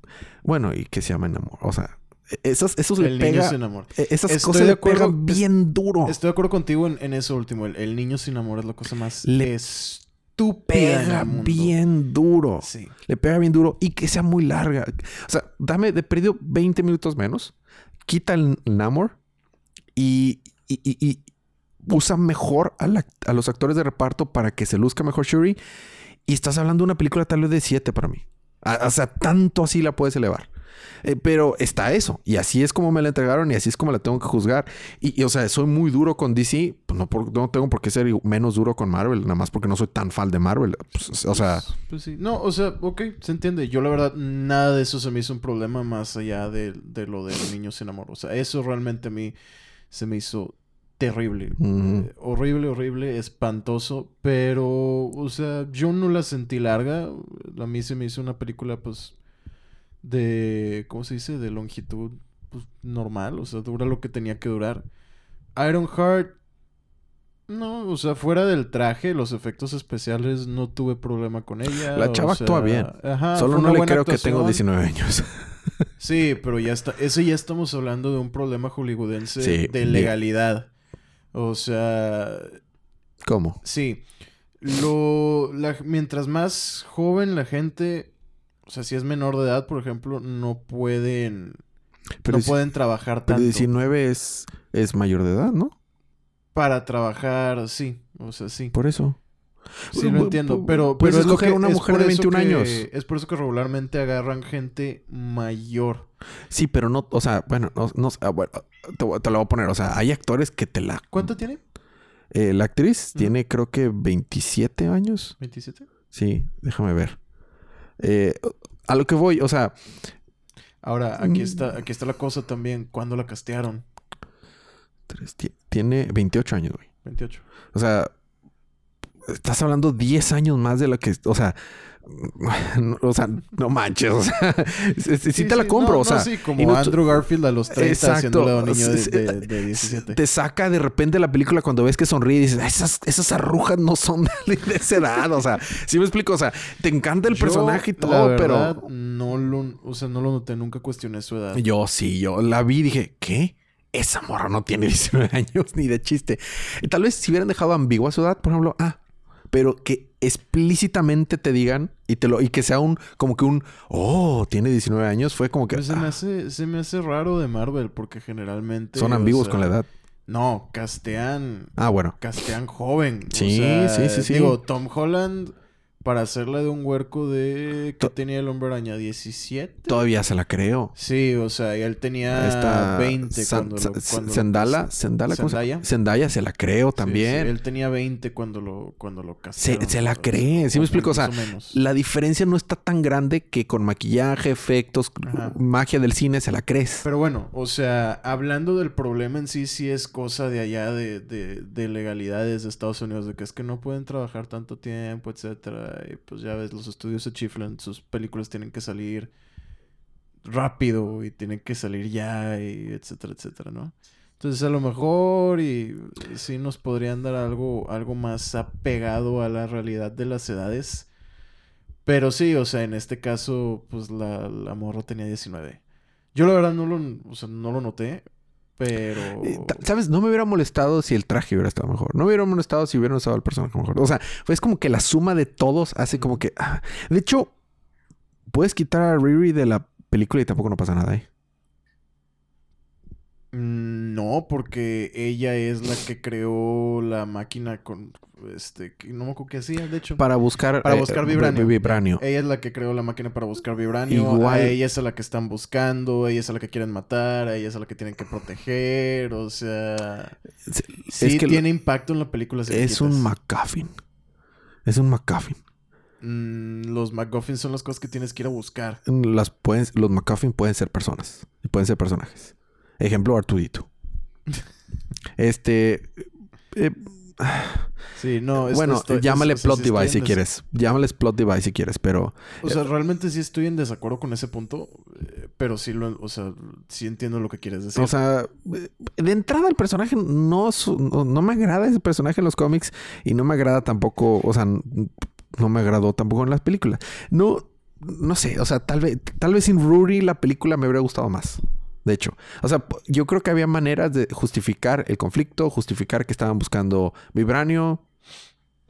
Bueno, y que se llaman amor. O sea, esas, esos le El niño pega... se enamora. eh, Esas Estoy cosas de le pegan es- bien duro. Estoy de acuerdo contigo en, en eso último. El, el niño sin amor es la cosa más Le estúpida pega bien duro. Sí. Le pega bien duro y que sea muy larga. O sea, dame de perdido 20 minutos menos. Quita el Namor y, y- y- y usa mejor a, los actores de reparto para que se luzca mejor Shuri. Y estás hablando de una película tal vez de 7 para mí. O sea, tanto así la puedes elevar. Eh, pero está eso. Y así es como me la entregaron y así es como la tengo que juzgar. Y, o sea, soy muy duro con DC. Pues no, tengo por qué ser menos duro con Marvel. Nada más porque no soy tan fan de Marvel. Pues, o sea... Pues sí. No, o sea, ok, se entiende. Yo la verdad, nada de eso se me hizo un problema más allá de, de lo del niño sin amor. O sea, eso realmente a mí se me hizo terrible. Eh, horrible, horrible, espantoso. Pero, o sea, yo no la sentí larga. A mí se me hizo una película, pues, de, ¿cómo se dice? De longitud, pues, normal. O sea, dura lo que tenía que durar. Ironheart, no, o sea, fuera del traje, los efectos especiales, no tuve problema con ella. La o chava actúa sea, bien. ajá, Solo no le creo que tengo actuación. 19 años. Sí, pero ya está. Ese ya estamos hablando de un problema hollywoodense Sí, de- legalidad. O sea, ¿Cómo? sí. Lo, la- mientras más joven la gente, o sea, si es menor de edad, por ejemplo, no pueden, Pero, no pueden trabajar pero tanto. 19 es, es mayor de edad, ¿no? Para trabajar, sí. O sea, sí. Por eso. Sí, bu- entiendo, pero, pero es lo que una mujer de eso 21 que- años. Es por eso que regularmente agarran gente mayor. Sí, pero no, o sea, bueno, no, no- ah, bueno, te, lo voy a poner. O sea, hay actores que te la. ¿Cuánto tiene? Eh, la actriz tiene, creo que 27 años. ¿27? Sí, déjame ver. Eh, a lo que voy, o sea, Ahora, aquí Mm. está, aquí está la cosa también. ¿Cuándo la castearon? tres- tiene 28 años, güey. 28. O sea, estás hablando 10 años más de lo que, o sea, no, o sea, no manches, o sea, sí, sí- sí te la compro, no, o sea, no, sí, como no- Andrew Garfield a los 30 Exacto. haciéndole a un niño de, de- de 17. te saca de repente la película cuando ves que sonríe y dices, esas, esas arrugas no son de, esa edad, o sea, sí me explico, o sea, te encanta el Yo, personaje y la todo, verdad, pero no lo, o sea, no lo noté, nunca cuestioné su edad. yo sí, yo la vi y dije, ¿qué? Esa morra no tiene 19 años ni de chiste. Y tal vez si hubieran dejado ambigua su edad, por ejemplo, ah, pero que explícitamente te digan y te lo y que sea un como que un oh, tiene 19 años, fue como que Pues se, me ah, hace, se me hace raro de Marvel porque generalmente... son ambiguos sea, con la edad. No, castean Ah, bueno. castean joven. O Sí, sea, sí, sí, sí. Digo, Tom Holland, para hacerla de un huerco de... ¿Qué tenía el hombre araña? ¿17? Todavía se la creo. Sí, o sea, él tenía Esta 20 San- cuando, lo, cuando Zendala, lo Zendala, ¿cómo se llama? Zendaya. Zendaya se la creo también. sí, él tenía 20 cuando lo, cuando lo Se, casaron. se la cree, ¿sí me explico? O sea, la diferencia no está tan grande que con maquillaje, efectos, Ajá. magia del cine se la crees. Pero bueno, o sea, hablando del problema en sí, sí es cosa de allá de, de, de legalidades de Estados Unidos, de que es que no pueden trabajar tanto tiempo, etcétera. Y pues ya ves, los estudios se chiflan, sus películas tienen que salir rápido y tienen que salir ya, y etcétera, etcétera, ¿no? Entonces a lo mejor y sí nos podrían dar algo, algo más apegado a la realidad de las edades. Pero sí, o sea, en este caso, pues la, la morra tenía 19. Yo la verdad no lo, no lo noté, pero... Eh, ¿Sabes? No me hubiera molestado si el traje hubiera estado mejor. No me hubiera molestado si hubiera usado el personaje mejor. O sea, es como que la suma de todos hace como que... ah. De hecho, puedes quitar a Riri de la película y tampoco no pasa nada, ¿eh? Mm, No, porque ella es la que creó la máquina con... Este, no me acuerdo qué hacía, de hecho. Para buscar... Para eh, buscar vi- vibranio. vibranio. Ella es la que creó la máquina para buscar vibranio. Igual- A ella es a la que están buscando. Ella es a la que quieren matar. A ella es a la que tienen que proteger. O sea... Es- Sí es que tiene impacto en la película. si es un. MacGuffin. Es un MacGuffin. Mm, los MacGuffins son las cosas que tienes que ir a buscar. Las pueden, los MacGuffin pueden ser personas. Y pueden ser personajes. Ejemplo, Artudito. Este... eh, Sí, no. es- bueno, estoy- llámale plot device si quieres. Llámales plot device si quieres, pero... O sea, realmente sí estoy en desacuerdo con ese punto. eh, Pero sí lo... O sea, sí entiendo lo que quieres decir. O sea, eh, de entrada el personaje no, no, me agrada ese personaje en los cómics y no me agrada tampoco, o sea, no me agradó tampoco en las películas. No, no sé, o sea, tal vez, tal vez sin Rudy la película me habría gustado más. De hecho, o sea, yo creo que había maneras de justificar el conflicto, justificar que estaban buscando vibranio.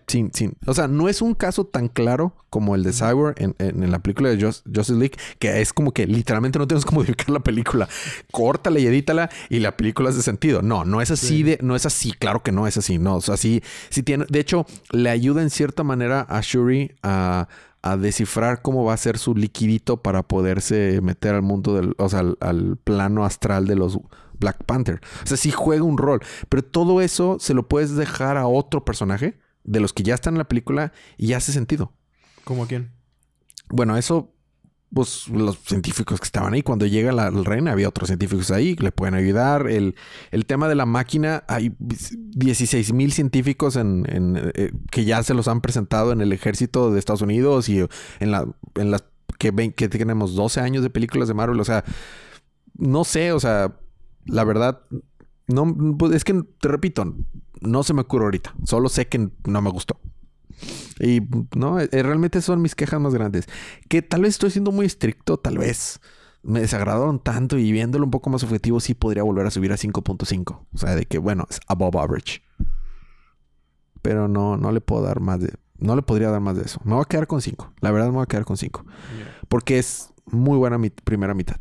Sin, sin, o sea, no es un caso tan claro como el de Cyber en, en- en la película de Just- Justice League, que es como que literalmente no tienes que modificar la película. Córtala y edítala y la película hace sentido. No, no es así Sí. de, no es así, claro que no es así. No, o sea, sí, sí tiene. De hecho, le ayuda en cierta manera a Shuri a, a descifrar cómo va a ser su liquidito para poderse meter al mundo del, o sea, al, al plano astral de los Black Panther. O sea, sí juega un rol. Pero todo eso se lo puedes dejar a otro personaje de los que ya están en la película y hace sentido. ¿Cómo a quién? Bueno, eso, pues los científicos que estaban ahí, cuando llega la, el reina, había otros científicos ahí que le pueden ayudar. El, el tema de la máquina, hay 16 mil científicos en, eh, que ya se los han presentado en el ejército de Estados Unidos y en, la, en las que, que tenemos 12 años de películas de Marvel. O sea, no sé, o sea, la verdad, no, pues, es que te repito, no se me ocurre ahorita. Solo sé que no me gustó. Y no, eh, realmente son mis quejas más grandes. Que tal vez estoy siendo muy estricto, tal vez me desagradaron tanto y viéndolo un poco más objetivo, sí podría volver a subir a 5.5. O sea, de que bueno, es above average. Pero no, no le puedo dar más de. No le podría dar más de eso. Me voy a quedar con 5. La verdad me voy a quedar con 5. Porque es muy buena mi primera mitad.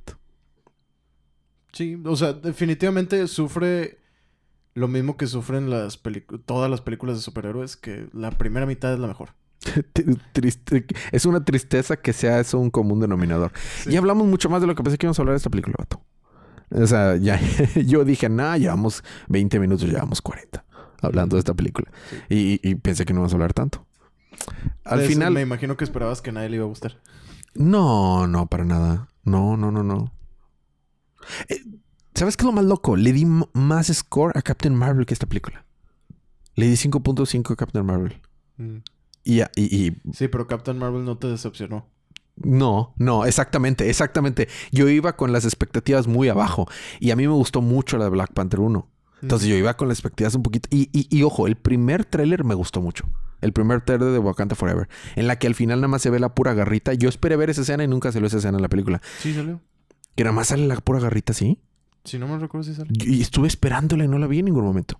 Sí, o sea, definitivamente sufre lo mismo que sufren las todas las películas de superhéroes, que la primera mitad es la mejor. Triste- es una tristeza que sea eso un común denominador. Sí. Y hablamos mucho más de lo que pensé que íbamos a hablar de esta película, vato. O sea, ya yo dije, nah, llevamos 20 minutos, llevamos 40 hablando de esta película. Y, y pensé que no íbamos a hablar tanto. Al Entonces, final, Me imagino que esperabas que a nadie le iba a gustar. no, no, para nada. No, no, no, no. Eh, ¿Sabes qué es lo más loco? Le di más score a Captain Marvel que esta película. Le di 5.5 a Captain Marvel. Y, a- y- y Sí, pero Captain Marvel no te decepcionó. No, no, exactamente, exactamente. Yo iba con las expectativas muy abajo y a mí me gustó mucho la de Black Panther 1. Entonces yo iba con las expectativas un poquito. Y, y, ojo, el primer tráiler me gustó mucho. El primer tráiler de Wakanda Forever. En la que al final nada más se ve la pura garrita. Yo esperé ver esa escena y nunca se ve esa escena en la película. Sí, salió. Que nada más sale la pura garrita así. Si no me recuerdo si salió. Y estuve esperándola y no la vi en ningún momento.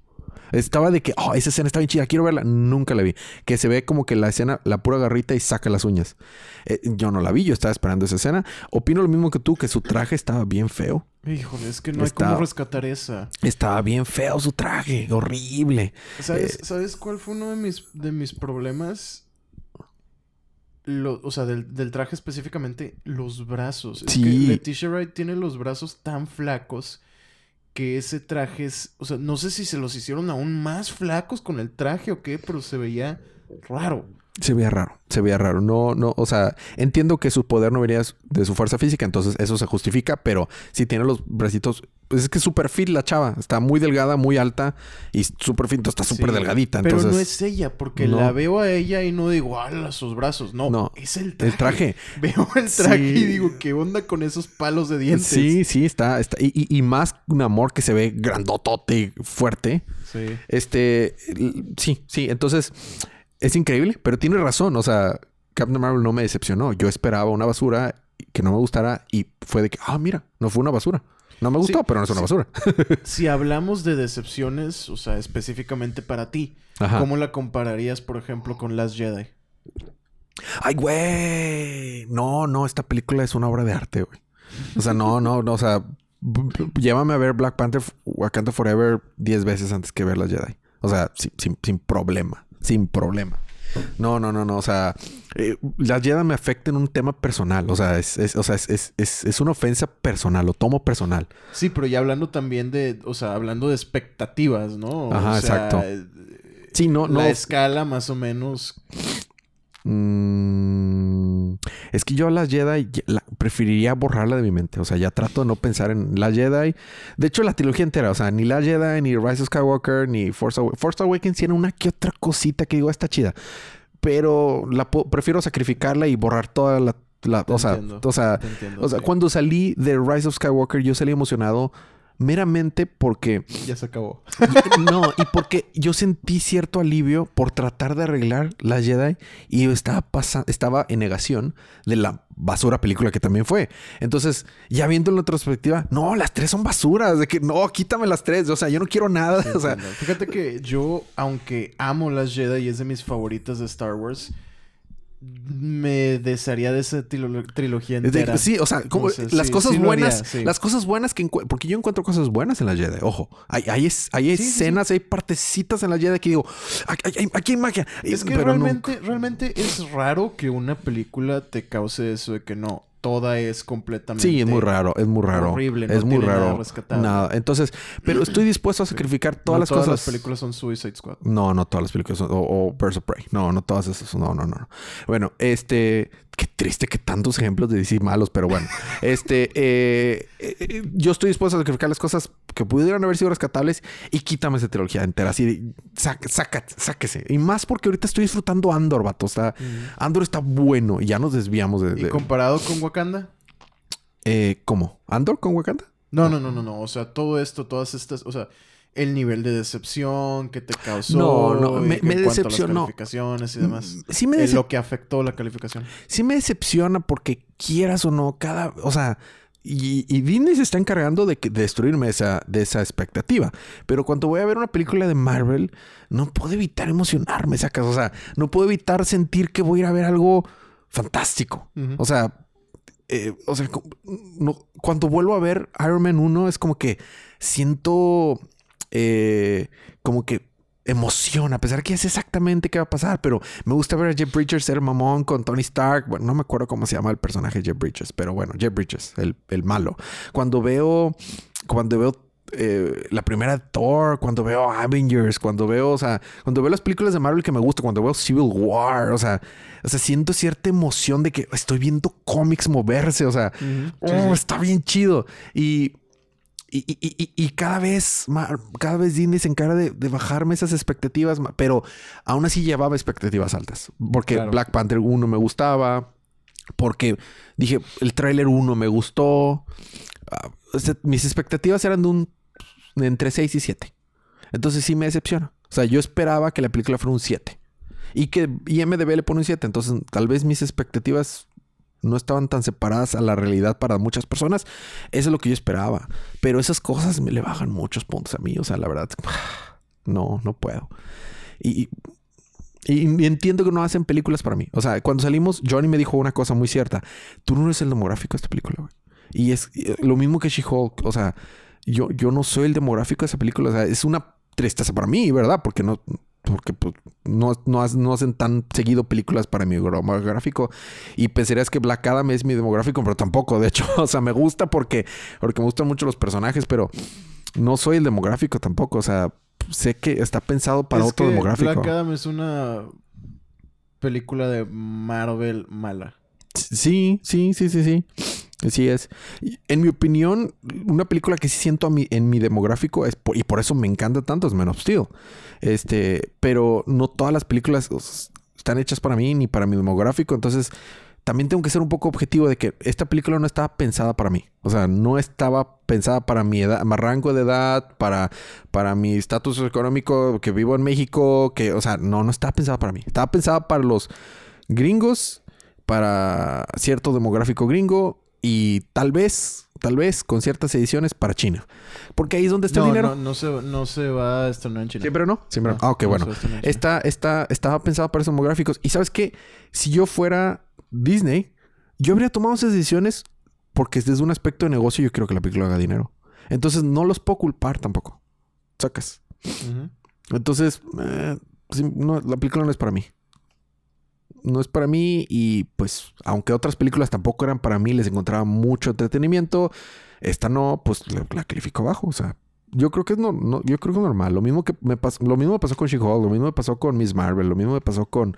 Estaba de que, oh, esa escena está bien chida, quiero verla. Nunca la vi. Que se ve como que la escena, la pura garrita y saca las uñas. Eh, yo no la vi, yo estaba esperando esa escena. Opino lo mismo que tú, que su traje estaba bien feo. Híjole, es que no hay cómo rescatar esa. Estaba bien feo su traje, horrible. ¿Sabes, Eh, ¿Sabes cuál fue uno de mis, de mis problemas? Lo, o sea, del, del traje específicamente, los brazos. Es Sí. que Letitia Wright tiene los brazos tan flacos que ese traje es, o sea, no sé si se los hicieron aún más flacos con el traje o qué, pero se veía raro. Se veía raro, se veía raro. No, no, o sea, entiendo que su poder no venía de su fuerza física, entonces eso se justifica, pero si tiene los bracitos, pues es que es súper fit la chava, está muy delgada, muy alta y súper fit, entonces está súper Sí, delgadita. Pero Entonces, no es ella, porque no. la veo a ella y no digo, ¡ala, sus brazos! No, No, es el traje. el traje. Veo el traje Sí. y digo, ¿qué onda con esos palos de dientes? Sí, sí, está, está. Y, y- y más un amor que se ve grandotote fuerte. Sí. Este, sí, sí. Entonces, es increíble, pero tiene razón. O sea, Captain Marvel no me decepcionó. Yo esperaba una basura que no me gustara y fue de que, ah, mira, no fue una basura. No me gustó, Sí, pero no es una sí. basura. Si hablamos de decepciones, o sea, específicamente para ti, Ajá. ¿cómo la compararías, por ejemplo, con Last Jedi? Ay, güey. No, no, esta película es una obra de arte, güey. O sea, no, no, no, o sea, llévame a ver Black Panther Wakanda Forever 10 veces antes que ver las Jedi. O sea, sin, sin, sin problema, sin problema. No, no, no, no. O sea, eh, las Jedi me afectan en un tema personal. O sea, es, es- o sea, es, es, es, es una ofensa personal, lo tomo personal. Sí, pero ya hablando también de, o sea, hablando de expectativas, ¿no? Ajá, O sea, exacto. eh, Sí, no, no. La escala más o menos. Mm, es que yo a las Jedi la- preferiría borrarla de mi mente. O sea, ya trato de no pensar en la Jedi. De hecho, la trilogía entera, o sea, ni la Jedi, ni Rise of Skywalker, ni Force, Awa- Force Awakens tiene una que otra cosita que digo, está chida. Pero la prefiero sacrificarla y borrar toda la. o, sea, entiendo, o sea, entiendo, o sea, cuando salí de Rise of Skywalker, yo salí emocionado meramente porque Ya se acabó. no, y porque yo sentí cierto alivio por tratar de arreglar la Jedi y yo estaba estaba en negación de la basura película que también fue. Entonces, ya viendo en la retrospectiva, no, las tres son basuras, de que no, quítame las tres, o sea, yo no quiero nada, o sea, Entiendo. Fíjate que yo, aunque amo las Jedi y es de mis favoritas de Star Wars, me desearía de esa trilo- trilogía entera. sí, o sea, como O sea, las sí, cosas sí lo haría, buenas, sí. las cosas buenas que encuentro, porque yo encuentro cosas buenas en la Jedi, ojo, hay, hay, es- hay escenas, hay partecitas en la Jedi que digo, aquí, aquí hay magia, Es que pero no- realmente, realmente es raro que una película te cause eso de que no, toda es completamente. Sí, es muy raro, es muy raro. horrible, no es muy nada raro. rescatable. Nada. Entonces, pero estoy dispuesto a sacrificar todas No las todas cosas. las películas son Suicide Squad. No, no todas las películas son, o, o Birds of Prey. No, no todas esas. No, no. no. Bueno, este. Qué triste que tantos ejemplos de DC malos, pero bueno. este. eh, eh, yo estoy dispuesto a sacrificar las cosas que pudieran haber sido rescatables y quítame esa trilogía entera. Así. Saca, saca- sáquese. Y más porque ahorita estoy disfrutando Andor, vato. Está, Andor está bueno y ya nos desviamos de. ¿Y de- comparado con Wakanda? eh, ¿Cómo? ¿Andor con Wakanda? No, no, no, no, no. O sea, todo esto, todas estas, o sea, el nivel de decepción que te causó. No, no, me- en cuanto a decepcionó. las calificaciones y demás. Sí me, decep- lo que afectó la calificación. sí me decepciona porque quieras o no, cada, o sea, y, y Disney se está encargando de, que- de destruirme esa, de esa expectativa. Pero cuando voy a ver una película de Marvel, no puedo evitar emocionarme, sacas. O sea, no puedo evitar sentir que voy a ir a ver algo fantástico. O sea, eh, o sea, no- cuando vuelvo a ver Iron Man 1 es como que siento eh, como que emoción, a pesar que ya sé exactamente qué va a pasar, pero me gusta ver a Jeff Bridges ser mamón con Tony Stark. Bueno, no me acuerdo cómo se llama el personaje de Jeff Bridges, pero bueno, Jeff Bridges, el, el malo. Cuando veo, cuando veo eh, la primera de Thor, cuando veo Avengers, cuando veo, o sea, cuando veo las películas de Marvel que me gustan, cuando veo Civil War, o sea, o sea, siento cierta emoción de que estoy viendo cómics moverse, o sea, oh, Sí, sí. está bien chido. Y, y, y- y- y cada vez, cada vez Disney se encarga de, de bajarme esas expectativas, pero aún así llevaba expectativas altas. Porque Claro. Black Panther 1 me gustaba, porque dije, el tráiler 1 me gustó. Ah, o sea, mis expectativas eran de un de entre 6 y 7. Entonces sí me decepciona. O sea, yo esperaba que la película fuera un 7. Y que IMDB le pone un 7. Entonces, tal vez mis expectativas no estaban tan separadas a la realidad para muchas personas. Eso es lo que yo esperaba. Pero esas cosas me le bajan muchos puntos a mí. O sea, la verdad, no, no puedo. Y, y- entiendo que no hacen películas para mí. O sea, cuando salimos, Johnny me dijo una cosa muy cierta. Tú no eres el demográfico de esta película, güey. Y es eh, lo mismo que She-Hulk. O sea, yo, yo no soy el demográfico de esa película. O sea, es una tristeza para mí, ¿verdad? Porque no... porque pues, no, no, no, hacen tan seguido películas para mi demográfico. Y pensarías que Black Adam es mi demográfico, pero tampoco. De hecho, o sea, me gusta porque, porque me gustan mucho los personajes, pero no soy el demográfico tampoco. O sea, sé que está pensado para otro demográfico. Black Adam es una película de Marvel mala. Sí, sí, sí, sí, sí. Así es. En mi opinión, una película que sí siento a mi, en mi demográfico es y por eso me encanta tanto es Man of. Este, pero no todas las películas están hechas para mí ni para mi demográfico, entonces también tengo que ser un poco objetivo de que esta película no estaba pensada para mí. O sea, no estaba pensada para mi edad, mi rango de edad, para, para mi estatus económico, que vivo en México, que, o sea, no, no estaba pensada para mí. Estaba pensada para los gringos, para cierto demográfico gringo y tal vez, tal vez con ciertas ediciones para China. Porque ahí es donde está el dinero. No, no, se, no se va a estrenar en China. ¿Siempre no? Siempre no. Ah, ok, bueno. Esta, esta, estaba pensado para esos demográficos. Y sabes qué? Si yo fuera Disney, yo habría tomado esas decisiones porque desde un aspecto de negocio yo quiero que la película haga dinero. Entonces no los puedo culpar tampoco. Sacas. Entonces, eh, la película no es para mí no es para mí y pues aunque otras películas tampoco eran para mí, les encontraba mucho entretenimiento, esta no, pues la, califico bajo, o sea, yo creo que es no, yo creo que es normal, lo mismo que me pasó, lo mismo me pasó con She-Hulk, lo mismo me pasó con Miss Marvel, lo mismo me pasó con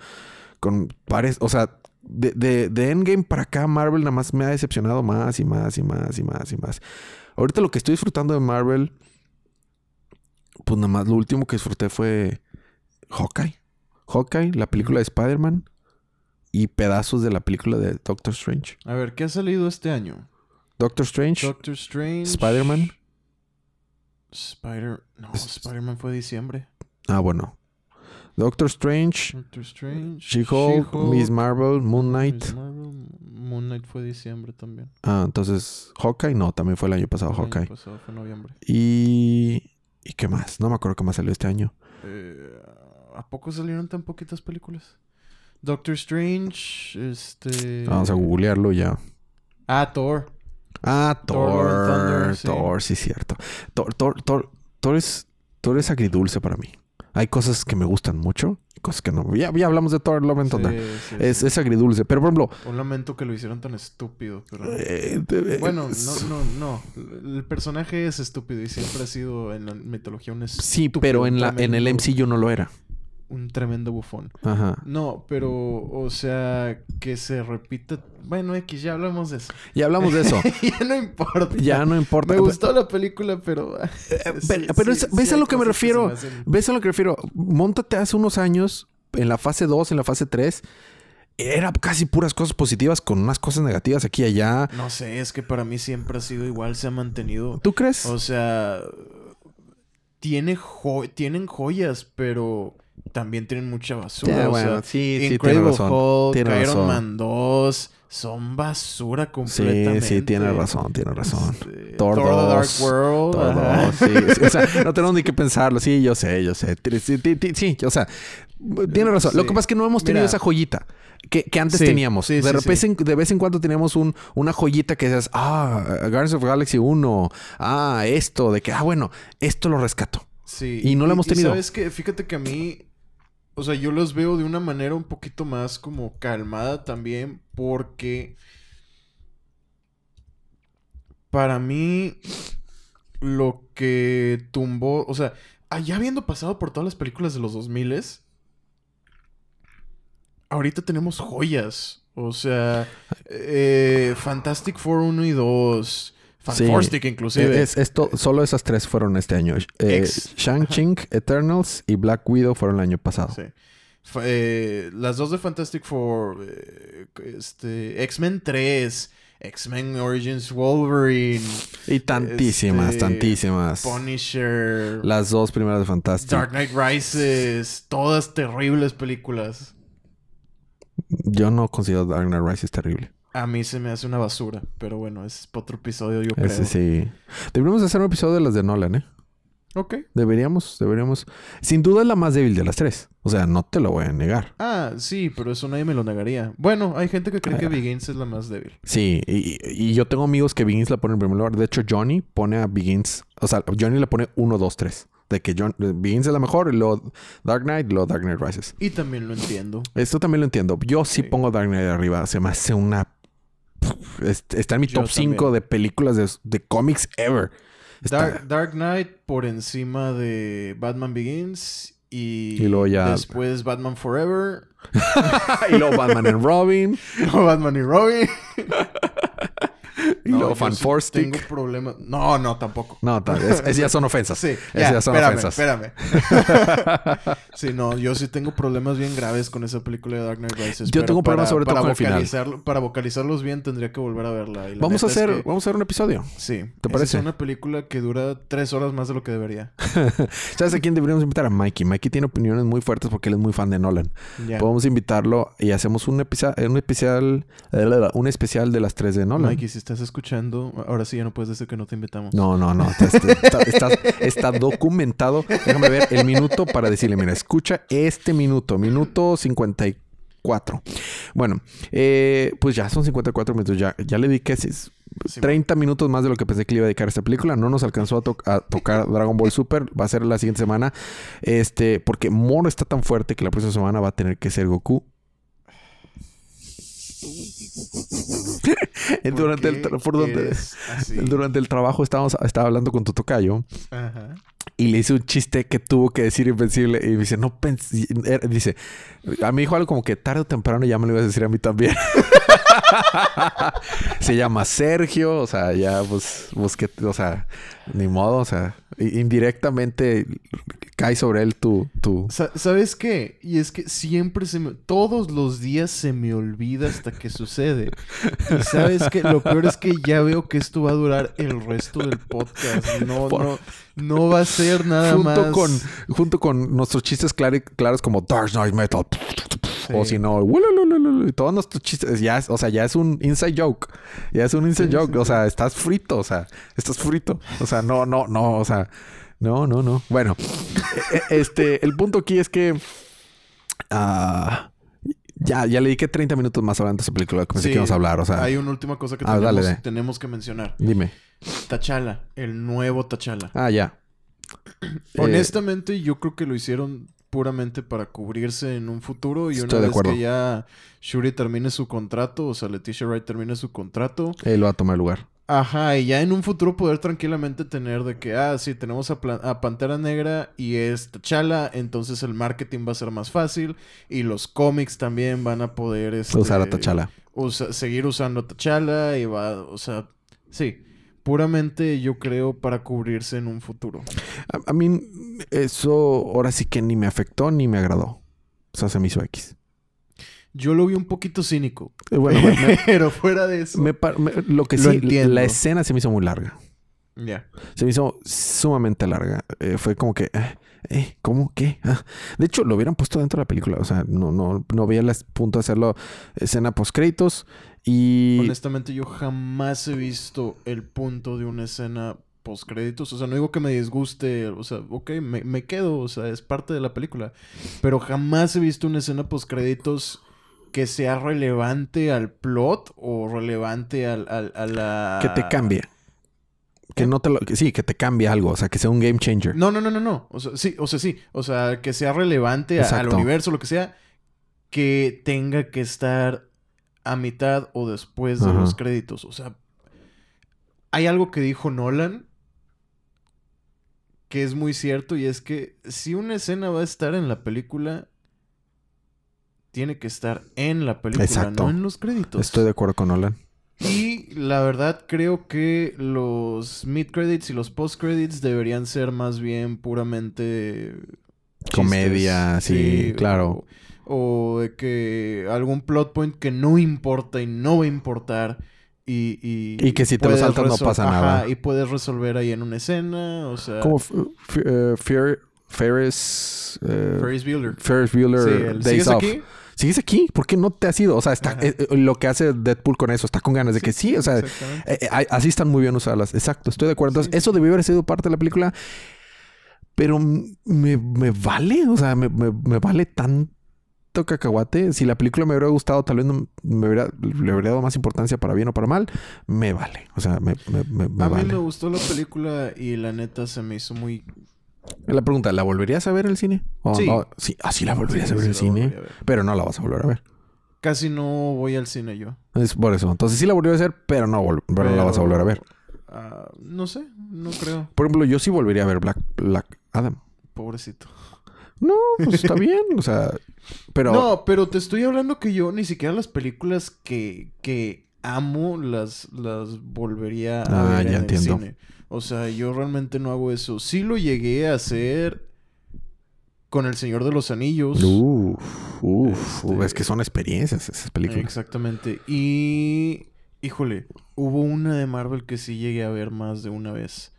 con pares, o sea, de, de, de Endgame para acá Marvel nada más me ha decepcionado más y más y más y más y más. Ahorita lo que estoy disfrutando de Marvel pues nada más lo último que disfruté fue Hawkeye. Hawkeye, la película de Spider-Man y pedazos de la película de Doctor Strange. A ver, ¿qué ha salido este año? Doctor Strange. Doctor Strange. Spider-Man. Spider... No, Spider-Man fue diciembre. Ah, bueno. Doctor Strange. Doctor Strange. She-Hulk. Miss Marvel. Moon Knight. Moon Knight fue diciembre también. Ah, entonces... Hawkeye no, también fue el año pasado Hawkeye. El año pasado fue noviembre. Y... ¿Y qué más? No me acuerdo qué más salió este año. Eh, ¿A poco salieron tan poquitas películas? Doctor Strange, este... Vamos a googlearlo ya. Ah, Thor. Ah, Thor. Thor, sí. cierto. Thor, Thor, Thor, Thor, es, Thor es agridulce para mí. Hay cosas que me gustan mucho y cosas que no. Ya, ya hablamos de Thor Love and Thunder. es, es, agridulce. Pero, por ejemplo... Un lamento que lo hicieron tan estúpido. Pero... Eh, eh, bueno, no, no, no. El personaje es estúpido y siempre ha sido en la mitología un estúpido. Sí, pero en, la, en el MCU no lo era un tremendo bufón. Ajá. No, pero, o sea, que se repita. Bueno, X, ya hablamos de eso. Ya hablamos de eso. ya no importa. Ya no importa. Me gustó la película, pero. Eh, pero, ¿ves a lo que me refiero? ¿Ves a lo que me refiero? Móntate hace unos años, en la fase 2, en la fase 3. Era casi puras cosas positivas con unas cosas negativas aquí y allá. No sé, es que para mí siempre ha sido igual, se ha mantenido. ¿Tú crees? O sea, tiene tienen joyas, pero también tienen mucha basura. bueno, sí, sí, tiene razón. Hulk, tiene Iron Man 2 son basura completamente. Sí, sí, tiene razón, tiene razón. Este, Thor, The Dark World. Thor sí, O sea, no tenemos ni que pensarlo. Sí, yo sé, yo sé. Sí, o sea, tiene razón. Lo que pasa es que no hemos tenido esa joyita que, que antes teníamos. de, repente, de vez en cuando teníamos un, una joyita que dices, ah, Guardians of Galaxy 1, ah, esto, de que, ah, bueno, esto lo rescato. Sí. Y no lo hemos tenido. sabes que, fíjate que a mí o sea, yo los veo de una manera un poquito más como calmada también porque para mí lo que tumbó, o sea, allá habiendo pasado por todas las películas de los 2000 ahorita tenemos joyas. O sea, eh, Fantastic Four 1 y 2, Fantastic inclusive. Es, esto, solo esas tres fueron este año. Eh, Shang-Chi, Eternals y Black Widow fueron el año pasado. Sí. Eh, las dos de Fantastic Four, eh, este, X-Men 3, X-Men Origins Wolverine. Y tantísimas, este, tantísimas. Punisher. Las dos primeras de Fantastic. Dark Knight Rises. Todas terribles películas. Yo no considero Dark Knight Rises terrible. A mí se me hace una basura, pero bueno, es otro episodio, yo creo. Ese sí. Deberíamos hacer un episodio de las de Nolan, ¿eh? Ok. Deberíamos, deberíamos. Sin duda es la más débil de las tres. O sea, no te lo voy a negar. Ah, sí, pero eso nadie me lo negaría. Bueno, hay gente que cree que ah. Begins es la más débil. Sí, y, yo tengo amigos que Begins la ponen en primer lugar. De hecho, Johnny pone a Begins. O sea, Johnny le pone 1, 2, 3 de que John eh, Begins es la mejor, y luego Dark Knight, y luego Dark Knight Rises. Y también lo entiendo. Esto también lo entiendo. Yo sí, Sí. pongo Dark Knight arriba. Se me hace una... es- Está en mi Yo top 5 también. de películas de, de cómics ever. Está- Dark, Dark Knight por encima de Batman Begins y, Y luego ya- después Batman Forever, y luego Batman and Robin. luego Batman y Robin. Y No, luego yo Fan sí Tengo problemas. No, no, tampoco. No, es, es- ya son ofensas. Sí, ya, ya son espérame, ofensas. espérame. sí, no, yo sí tengo problemas bien graves con esa película de Dark Knight Rises. Yo tengo problemas sobre todo para con el final. Para vocalizarlos bien tendría que volver a verla. y Vamos a neta es hacer, que- vamos a hacer un episodio. Sí. ¿Te parece? Es una película que dura tres horas más de lo que debería. ¿Sabes a quién deberíamos invitar? A Mikey. Mikey tiene opiniones muy fuertes porque él es muy fan de Nolan. Ya. Podemos invitarlo y hacemos un, un especial, un especial de las tres de Nolan. Mikey, si estás escuchando, ahora sí ya no puedes decir que no te invitamos. No, no, no. Está, está- está- está documentado. Déjame ver el minuto para decirle, mira, escucha este minuto, minuto 54. Bueno, eh, pues ya son 54 minutos. Ya, ya le dediqué s- Sí, 30 minutos más de lo que pensé que le iba a dedicar a esta película. No nos alcanzó a, to- a tocar Dragon Ball Super. Va a ser la siguiente semana. Este, porque Moro está tan fuerte que la próxima semana va a tener que ser Goku. ¿Por durante, el, eres así? durante el trabajo estábamos, estaba hablando con tu tocayo. Ajá. Y le hice un chiste que tuvo que decir Invencible. Y me dice, no pensé. Dice, a mí dijo algo como que tarde o temprano ya me lo ibas a decir a mí también. Se llama Sergio. O sea, ya pues busqué, o sea, ni modo. O sea, indirectamente cae sobre él tu, tu. Sa- ¿Sabes qué? Y es que siempre se me... Todos los días se me olvida hasta que sucede. Y ¿sabes qué? Lo peor es que ya veo que esto va a durar el resto del podcast. No, Por- no, no va a ser nada Junto más... con, junto con nuestros chistes clari- claros como Dark Knight Metal. O si no, y todos nuestros chistes, ya es, o sea, ya es un inside joke. Ya es un inside Sí, joke. sí, o sea, estás frito, o sea, estás frito. O sea, no, no, no, o sea, no, no, no. Bueno, e- e- este, el punto aquí es que ah, ya, ya le dediqué 30 minutos más hablando de esa película que pensé que íbamos a hablar. O sea, Hay una última cosa que Ah, tenemos, dale, dale. tenemos que mencionar. dime. Tachala, el nuevo Tachala. Ah, ya. Eh, Honestamente, yo creo que lo hicieron puramente para cubrirse en un futuro y una vez que ya Shuri termine su contrato, o sea, Leticia Wright termine su contrato, él va a tomar lugar. ajá, y ya en un futuro poder tranquilamente tener de que, ah, sí, tenemos a, Pantera Negra y es T'Challa, entonces el marketing va a ser más fácil y los cómics también van a poder este, Usar a T'Challa. usa- seguir usando a T'Challa y va, o sea, sí, puramente yo creo para cubrirse en un futuro. A, a mí eso ahora sí que ni me afectó ni me agradó. O sea, se me hizo X. Yo lo vi un poquito cínico. Eh, Bueno, me- pero fuera de eso. me par- me- lo que Lo sí, entiendo. la escena se me hizo muy larga. Ya. Se me hizo sumamente larga. Eh, fue como que, eh, eh, ¿cómo? ¿Qué? Ah. De hecho, lo hubieran puesto dentro de la película. O sea, no, no, no veía el punto de hacerlo escena post créditos. Y Honestamente, yo jamás he visto el punto de una escena post créditos. O sea, no digo que me disguste. O sea, ok, me, me quedo. O sea, es parte de la película. Pero jamás he visto una escena post créditos que sea relevante al plot o relevante al, al- a la. que te cambie. Que no te lo, que sí, que te cambie algo. O sea, que sea un game changer. No, no, no, no, no. O sea, sí, o sea, sí. O sea, que sea relevante a- al universo, lo que sea. Que tenga que estar a mitad o después de Ajá. los créditos. O sea, hay algo que dijo Nolan que es muy cierto y es que si una escena va a estar en la película, tiene que estar en la película, Exacto. no en los créditos. Estoy de acuerdo con Nolan. Y la verdad creo que los mid credits y los post credits deberían ser más bien puramente chistes. Comedia, sí, claro. O, o de que algún plot point que no importa y no va a importar. Y, y, Y que si te lo saltas no pasa Ajá, nada. Y puedes resolver ahí en una escena. O sea, Como F- F- eh, Fer- Ferris... eh, Ferris Bueller. Ferris Bueller Sí, el- Days ¿sigues Off. aquí? ¿Sigues aquí? ¿Por qué no te has ido? O sea, está, Ajá. eh, eh, lo que hace Deadpool con eso, está con ganas de que sí, o sea, eh, eh, así están muy bien usadas. Exacto, estoy de acuerdo. Entonces, Sí. eso debió haber sido parte de la película, pero me, me vale, o sea, me, me- me vale tanto cacahuate. Si la película me hubiera gustado, tal vez no me hubiera, le hubiera dado más importancia para bien o para mal, me vale. O sea, me, me- me- me a mí me gustó la película y la neta se me hizo muy La pregunta, ¿la volverías a ver en el cine? ¿O Sí. no? Sí, ah, sí la volverías a ver en el Sí, cine. ver. Pero no la vas a volver a ver. Casi no voy al cine yo. Es por eso. Entonces sí la volvería a hacer, pero no, vol- pero no la vas a volver a ver. Ah, no sé, no creo. Por ejemplo, yo sí volvería a ver Black, Black Adam. Pobrecito. No, pues está bien. O sea, pero... No, pero te estoy hablando que yo ni siquiera las películas que, que amo las, las volvería a Ah, ver ya en entiendo. el cine. O sea, yo realmente no hago eso. Sí lo llegué a hacer con El Señor de los Anillos. Uf, uf, Este- es que son experiencias esas películas. Exactamente. Y... Híjole, hubo una de Marvel que sí llegué a ver más de una vez.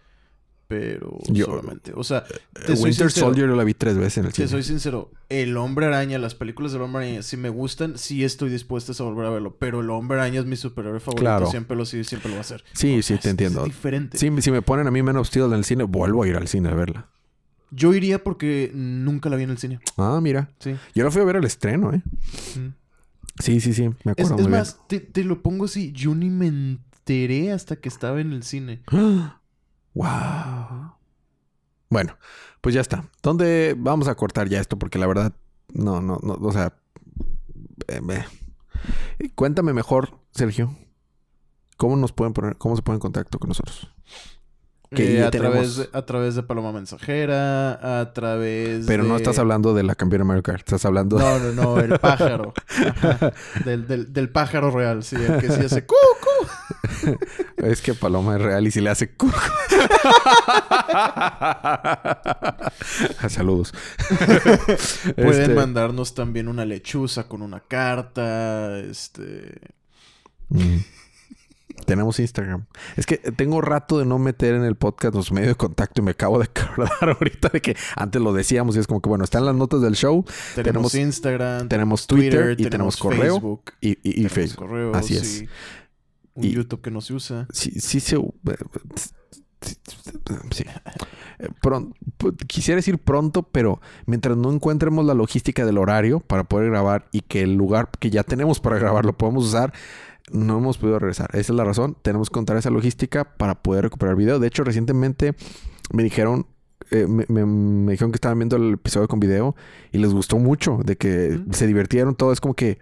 Pero Yo- solamente. O sea, Eh, te soy Winter sincero. Soldier yo la vi tres veces en el Te cine. soy sincero, el Hombre Araña, las películas del Hombre Araña, si me gustan, sí estoy dispuesta a volver a verlo. Pero el Hombre Araña es mi superhéroe favorito. Claro. Siempre lo sido y siempre lo va a hacer. Sí, O sí, te es- entiendo. Es diferente. Sí, si me ponen a mí menos Steel en el cine, vuelvo a ir al cine a verla. Yo iría porque nunca la vi en el cine. Ah, mira. Sí. Yo la fui a ver al estreno, ¿eh? Mm. Sí, sí, sí. Me Es, acuerdo es muy más, te, te lo pongo así. Yo ni me enteré hasta que estaba en el cine. ¡Wow! Bueno, pues ya está. ¿Dónde vamos a cortar ya esto? Porque la verdad, no, no, no, o sea... eh, eh. Cuéntame mejor, Sergio. ¿Cómo nos pueden poner, cómo se ponen en contacto con nosotros? Que Eh, a, tenemos- través de, a través de Paloma Mensajera, a través Pero no estás hablando de la campeona Mario Kart, estás hablando No, no, no, el pájaro. Del, del, del pájaro real, sí, el que sí hace cu, cu. Es que Paloma es real y si le hace cu- Saludos. Pueden Este, mandarnos también una lechuza con una carta, este... mm. Tenemos Instagram. Es que tengo rato de no meter en el podcast los medios de contacto y me acabo de acordar ahorita de que antes lo decíamos y es como que bueno, están las notas del show, Tenemos, Tenemos- Instagram, tenemos Twitter, y tenemos correo Facebook, y, y- y tenemos Facebook. correo, Así sí. Un Y- YouTube que no se usa. Sí, sí se... Sí. Eh, pu- quisiera decir pronto, pero mientras no encontremos la logística del horario para poder grabar y que el lugar que ya tenemos para grabar lo podemos usar, no hemos podido regresar. Esa es la razón. Tenemos que contar esa logística para poder recuperar video. De hecho, recientemente me dijeron... eh, me, me- me dijeron que estaban viendo el episodio con video y les gustó mucho, de que se divirtieron, todo. Es como que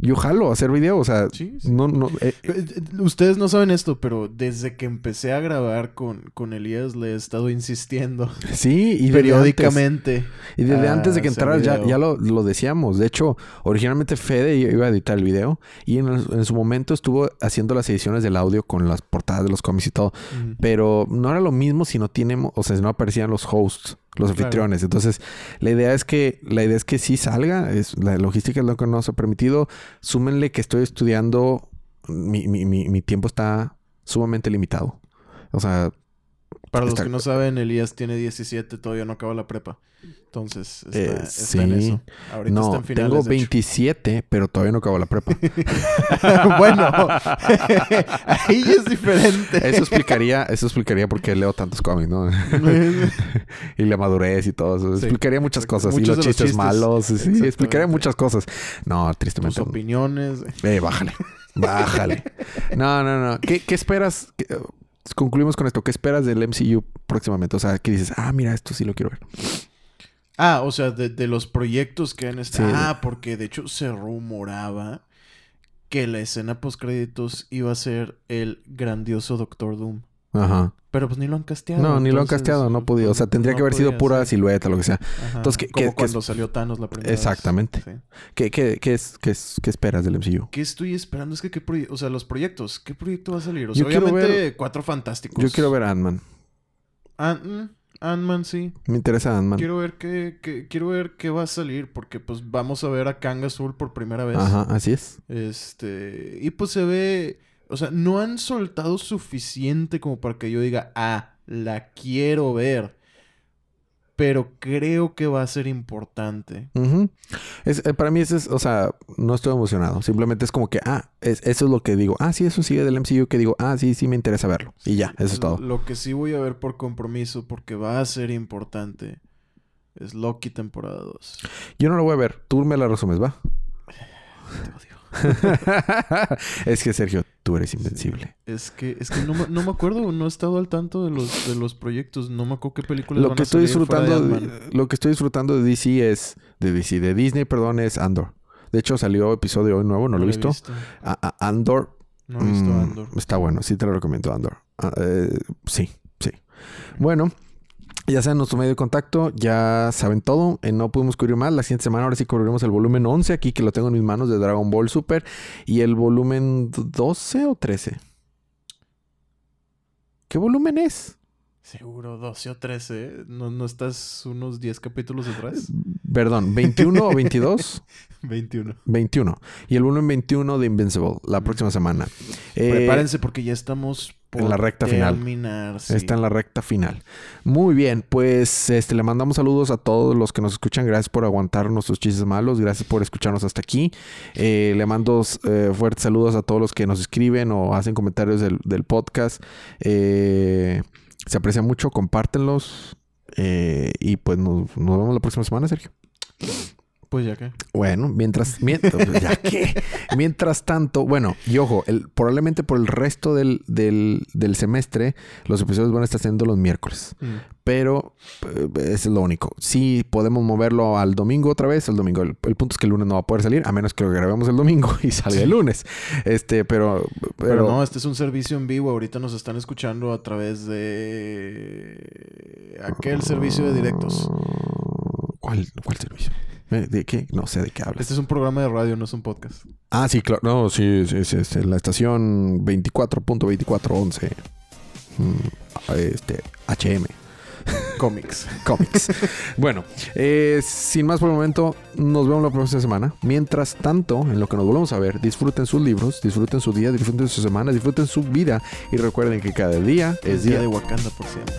yo jalo hacer video, o sea, Sí, sí. no, no, eh, Eh, eh, Ustedes no saben esto, pero desde que empecé a grabar con, con Elías le he estado insistiendo sí, y periódicamente. antes- y desde a antes de que entraras ya, ya lo, lo decíamos. De hecho, originalmente Fede iba a editar el video y en, el- en su momento estuvo haciendo las ediciones del audio con las portadas de los cómics y todo. Pero no era lo mismo si no tiene, o sea, si no aparecían los hosts, los Claro. anfitriones. Entonces, la idea es que, la idea es que sí salga. Es, la logística es lo que nos ha permitido. Súmenle que estoy estudiando. Mi, mi, mi, mi tiempo está sumamente limitado. O sea, Para los Está- que no saben, Elías tiene 17, todavía no acaba la prepa. Entonces, está, Eh, está en sí. eso. Ahorita está no, en finales, tengo de hecho. 27, pero todavía no acabo la prepa. bueno, ahí es diferente. Eso explicaría, eso explicaría por qué leo tantos cómics, ¿no? y la madurez y todo eso. Sí. Explicaría muchas cosas. y Muchos los de los chistes, malos. Sí, explicaría muchas cosas. No, Tus tristemente. no. opiniones. Eh, bájale. Bájale. No, no, no. ¿Qué, qué esperas? ¿Qué- concluimos con esto. ¿Qué esperas del MCU próximamente? O sea, ¿qué dices? Ah, mira, esto sí lo quiero ver. Ah, o sea, de, de los proyectos que han estado. Ah, porque de hecho se rumoraba que la escena post créditos iba a ser el grandioso Doctor Doom. Ajá. Pero pues ni lo han casteado. No, ni lo han casteado. No podía. O sea, tendría no que haber sido pura ser. silueta, lo que sea. Ajá, Entonces, ¿qué- Como qué- qué cuando salió Thanos la primera vez. Exactamente. Sí. ¿Qué, qué, qué es, qué, es, ¿Qué esperas del MCU? ¿Qué estoy esperando? Es que, ¿qué proye- o sea, los proyectos. ¿Qué proyecto va a salir? O sea, obviamente, Cuatro Fantásticos. Yo quiero ver a Ant-Man. Ant- mm, Ant-Man, sí. Me interesa Ant-Man. Quiero ver qué, qué- quiero ver qué va a salir. Porque, pues, vamos a ver a Kang Azul por primera vez. Ajá, así es. Este. Y pues se ve. O sea, no han soltado suficiente como para que yo diga, ah, la quiero ver. Pero creo que va a ser importante. Es, eh, para mí eso es, o sea, no estoy emocionado. Simplemente es como que, ah, es- eso es lo que digo. Ah, sí, eso sigue del MCU que digo, ah, sí, sí me interesa verlo. Y ya, eso es todo. Lo que sí voy a ver por compromiso, porque va a ser importante, es Loki temporada 2. Yo no lo voy a ver. Tú me la resumes, ¿va? Te odio. es que, Sergio, tú eres invencible. Es que, es que no, me- no me acuerdo, no he estado al tanto de los, de los proyectos. No me acuerdo qué películas Lo van que a estoy de disfrutando, de, lo que estoy disfrutando de DC es de DC, de Disney, perdón, es Andor. De hecho salió episodio hoy nuevo, no, lo he visto. A- a- Andor No he visto Mm, Andor. Está bueno, sí te lo recomiendo, Andor. Ah, eh, sí, sí. Bueno, ya saben nuestro medio de contacto, ya saben todo. Eh, no pudimos cubrir más. La siguiente semana ahora sí cubriremos el volumen 11 aquí, que lo tengo en mis manos de Dragon Ball Super. Y el volumen 12 o 13. ¿Qué volumen es? Seguro 12 o 13. ¿No, no estás unos 10 capítulos atrás? Perdón, 21 o 22. 21. 21. Y el volumen 21 de Invincible, la próxima semana. Eh, Prepárense porque ya estamos en la recta final. sí. Está en la recta final. Muy bien, pues este, le mandamos saludos a todos los que nos escuchan. Gracias por aguantar nuestros chistes malos. Gracias por escucharnos hasta aquí. Eh, le mando eh, fuertes saludos a todos los que nos escriben o hacen comentarios del, del podcast. Eh, se aprecia mucho, compártenlos. Y pues nos, nos vemos la próxima semana, Sergio. Pues ya que. Bueno, mientras, mientras, ya que, mientras tanto, bueno, y ojo, el, probablemente por el resto del, del, del semestre, los episodios van a estar siendo los miércoles. Mm. Pero eh, es lo único. Si podemos moverlo al domingo otra vez, el domingo. El, el punto es que el lunes no va a poder salir, a menos que lo grabemos el domingo y salga el lunes. Este, pero, pero, Pero no, este es un servicio en vivo. Ahorita nos están escuchando a través de aquel servicio de directos. ¿Cuál, cuál servicio? ¿De qué? No sé de qué hablas. Este es un programa de radio, no es un podcast. Ah, sí, claro. No, sí, sí, sí, sí, La estación 24.2411. Mm, Este, HM. Cómics. Comics. bueno, eh, sin más por el momento, nos vemos la próxima semana. Mientras tanto, en lo que nos volvemos a ver, disfruten sus libros, disfruten su día, disfruten su semana, disfruten su vida y recuerden que cada día es Es día día de Wakanda por siempre.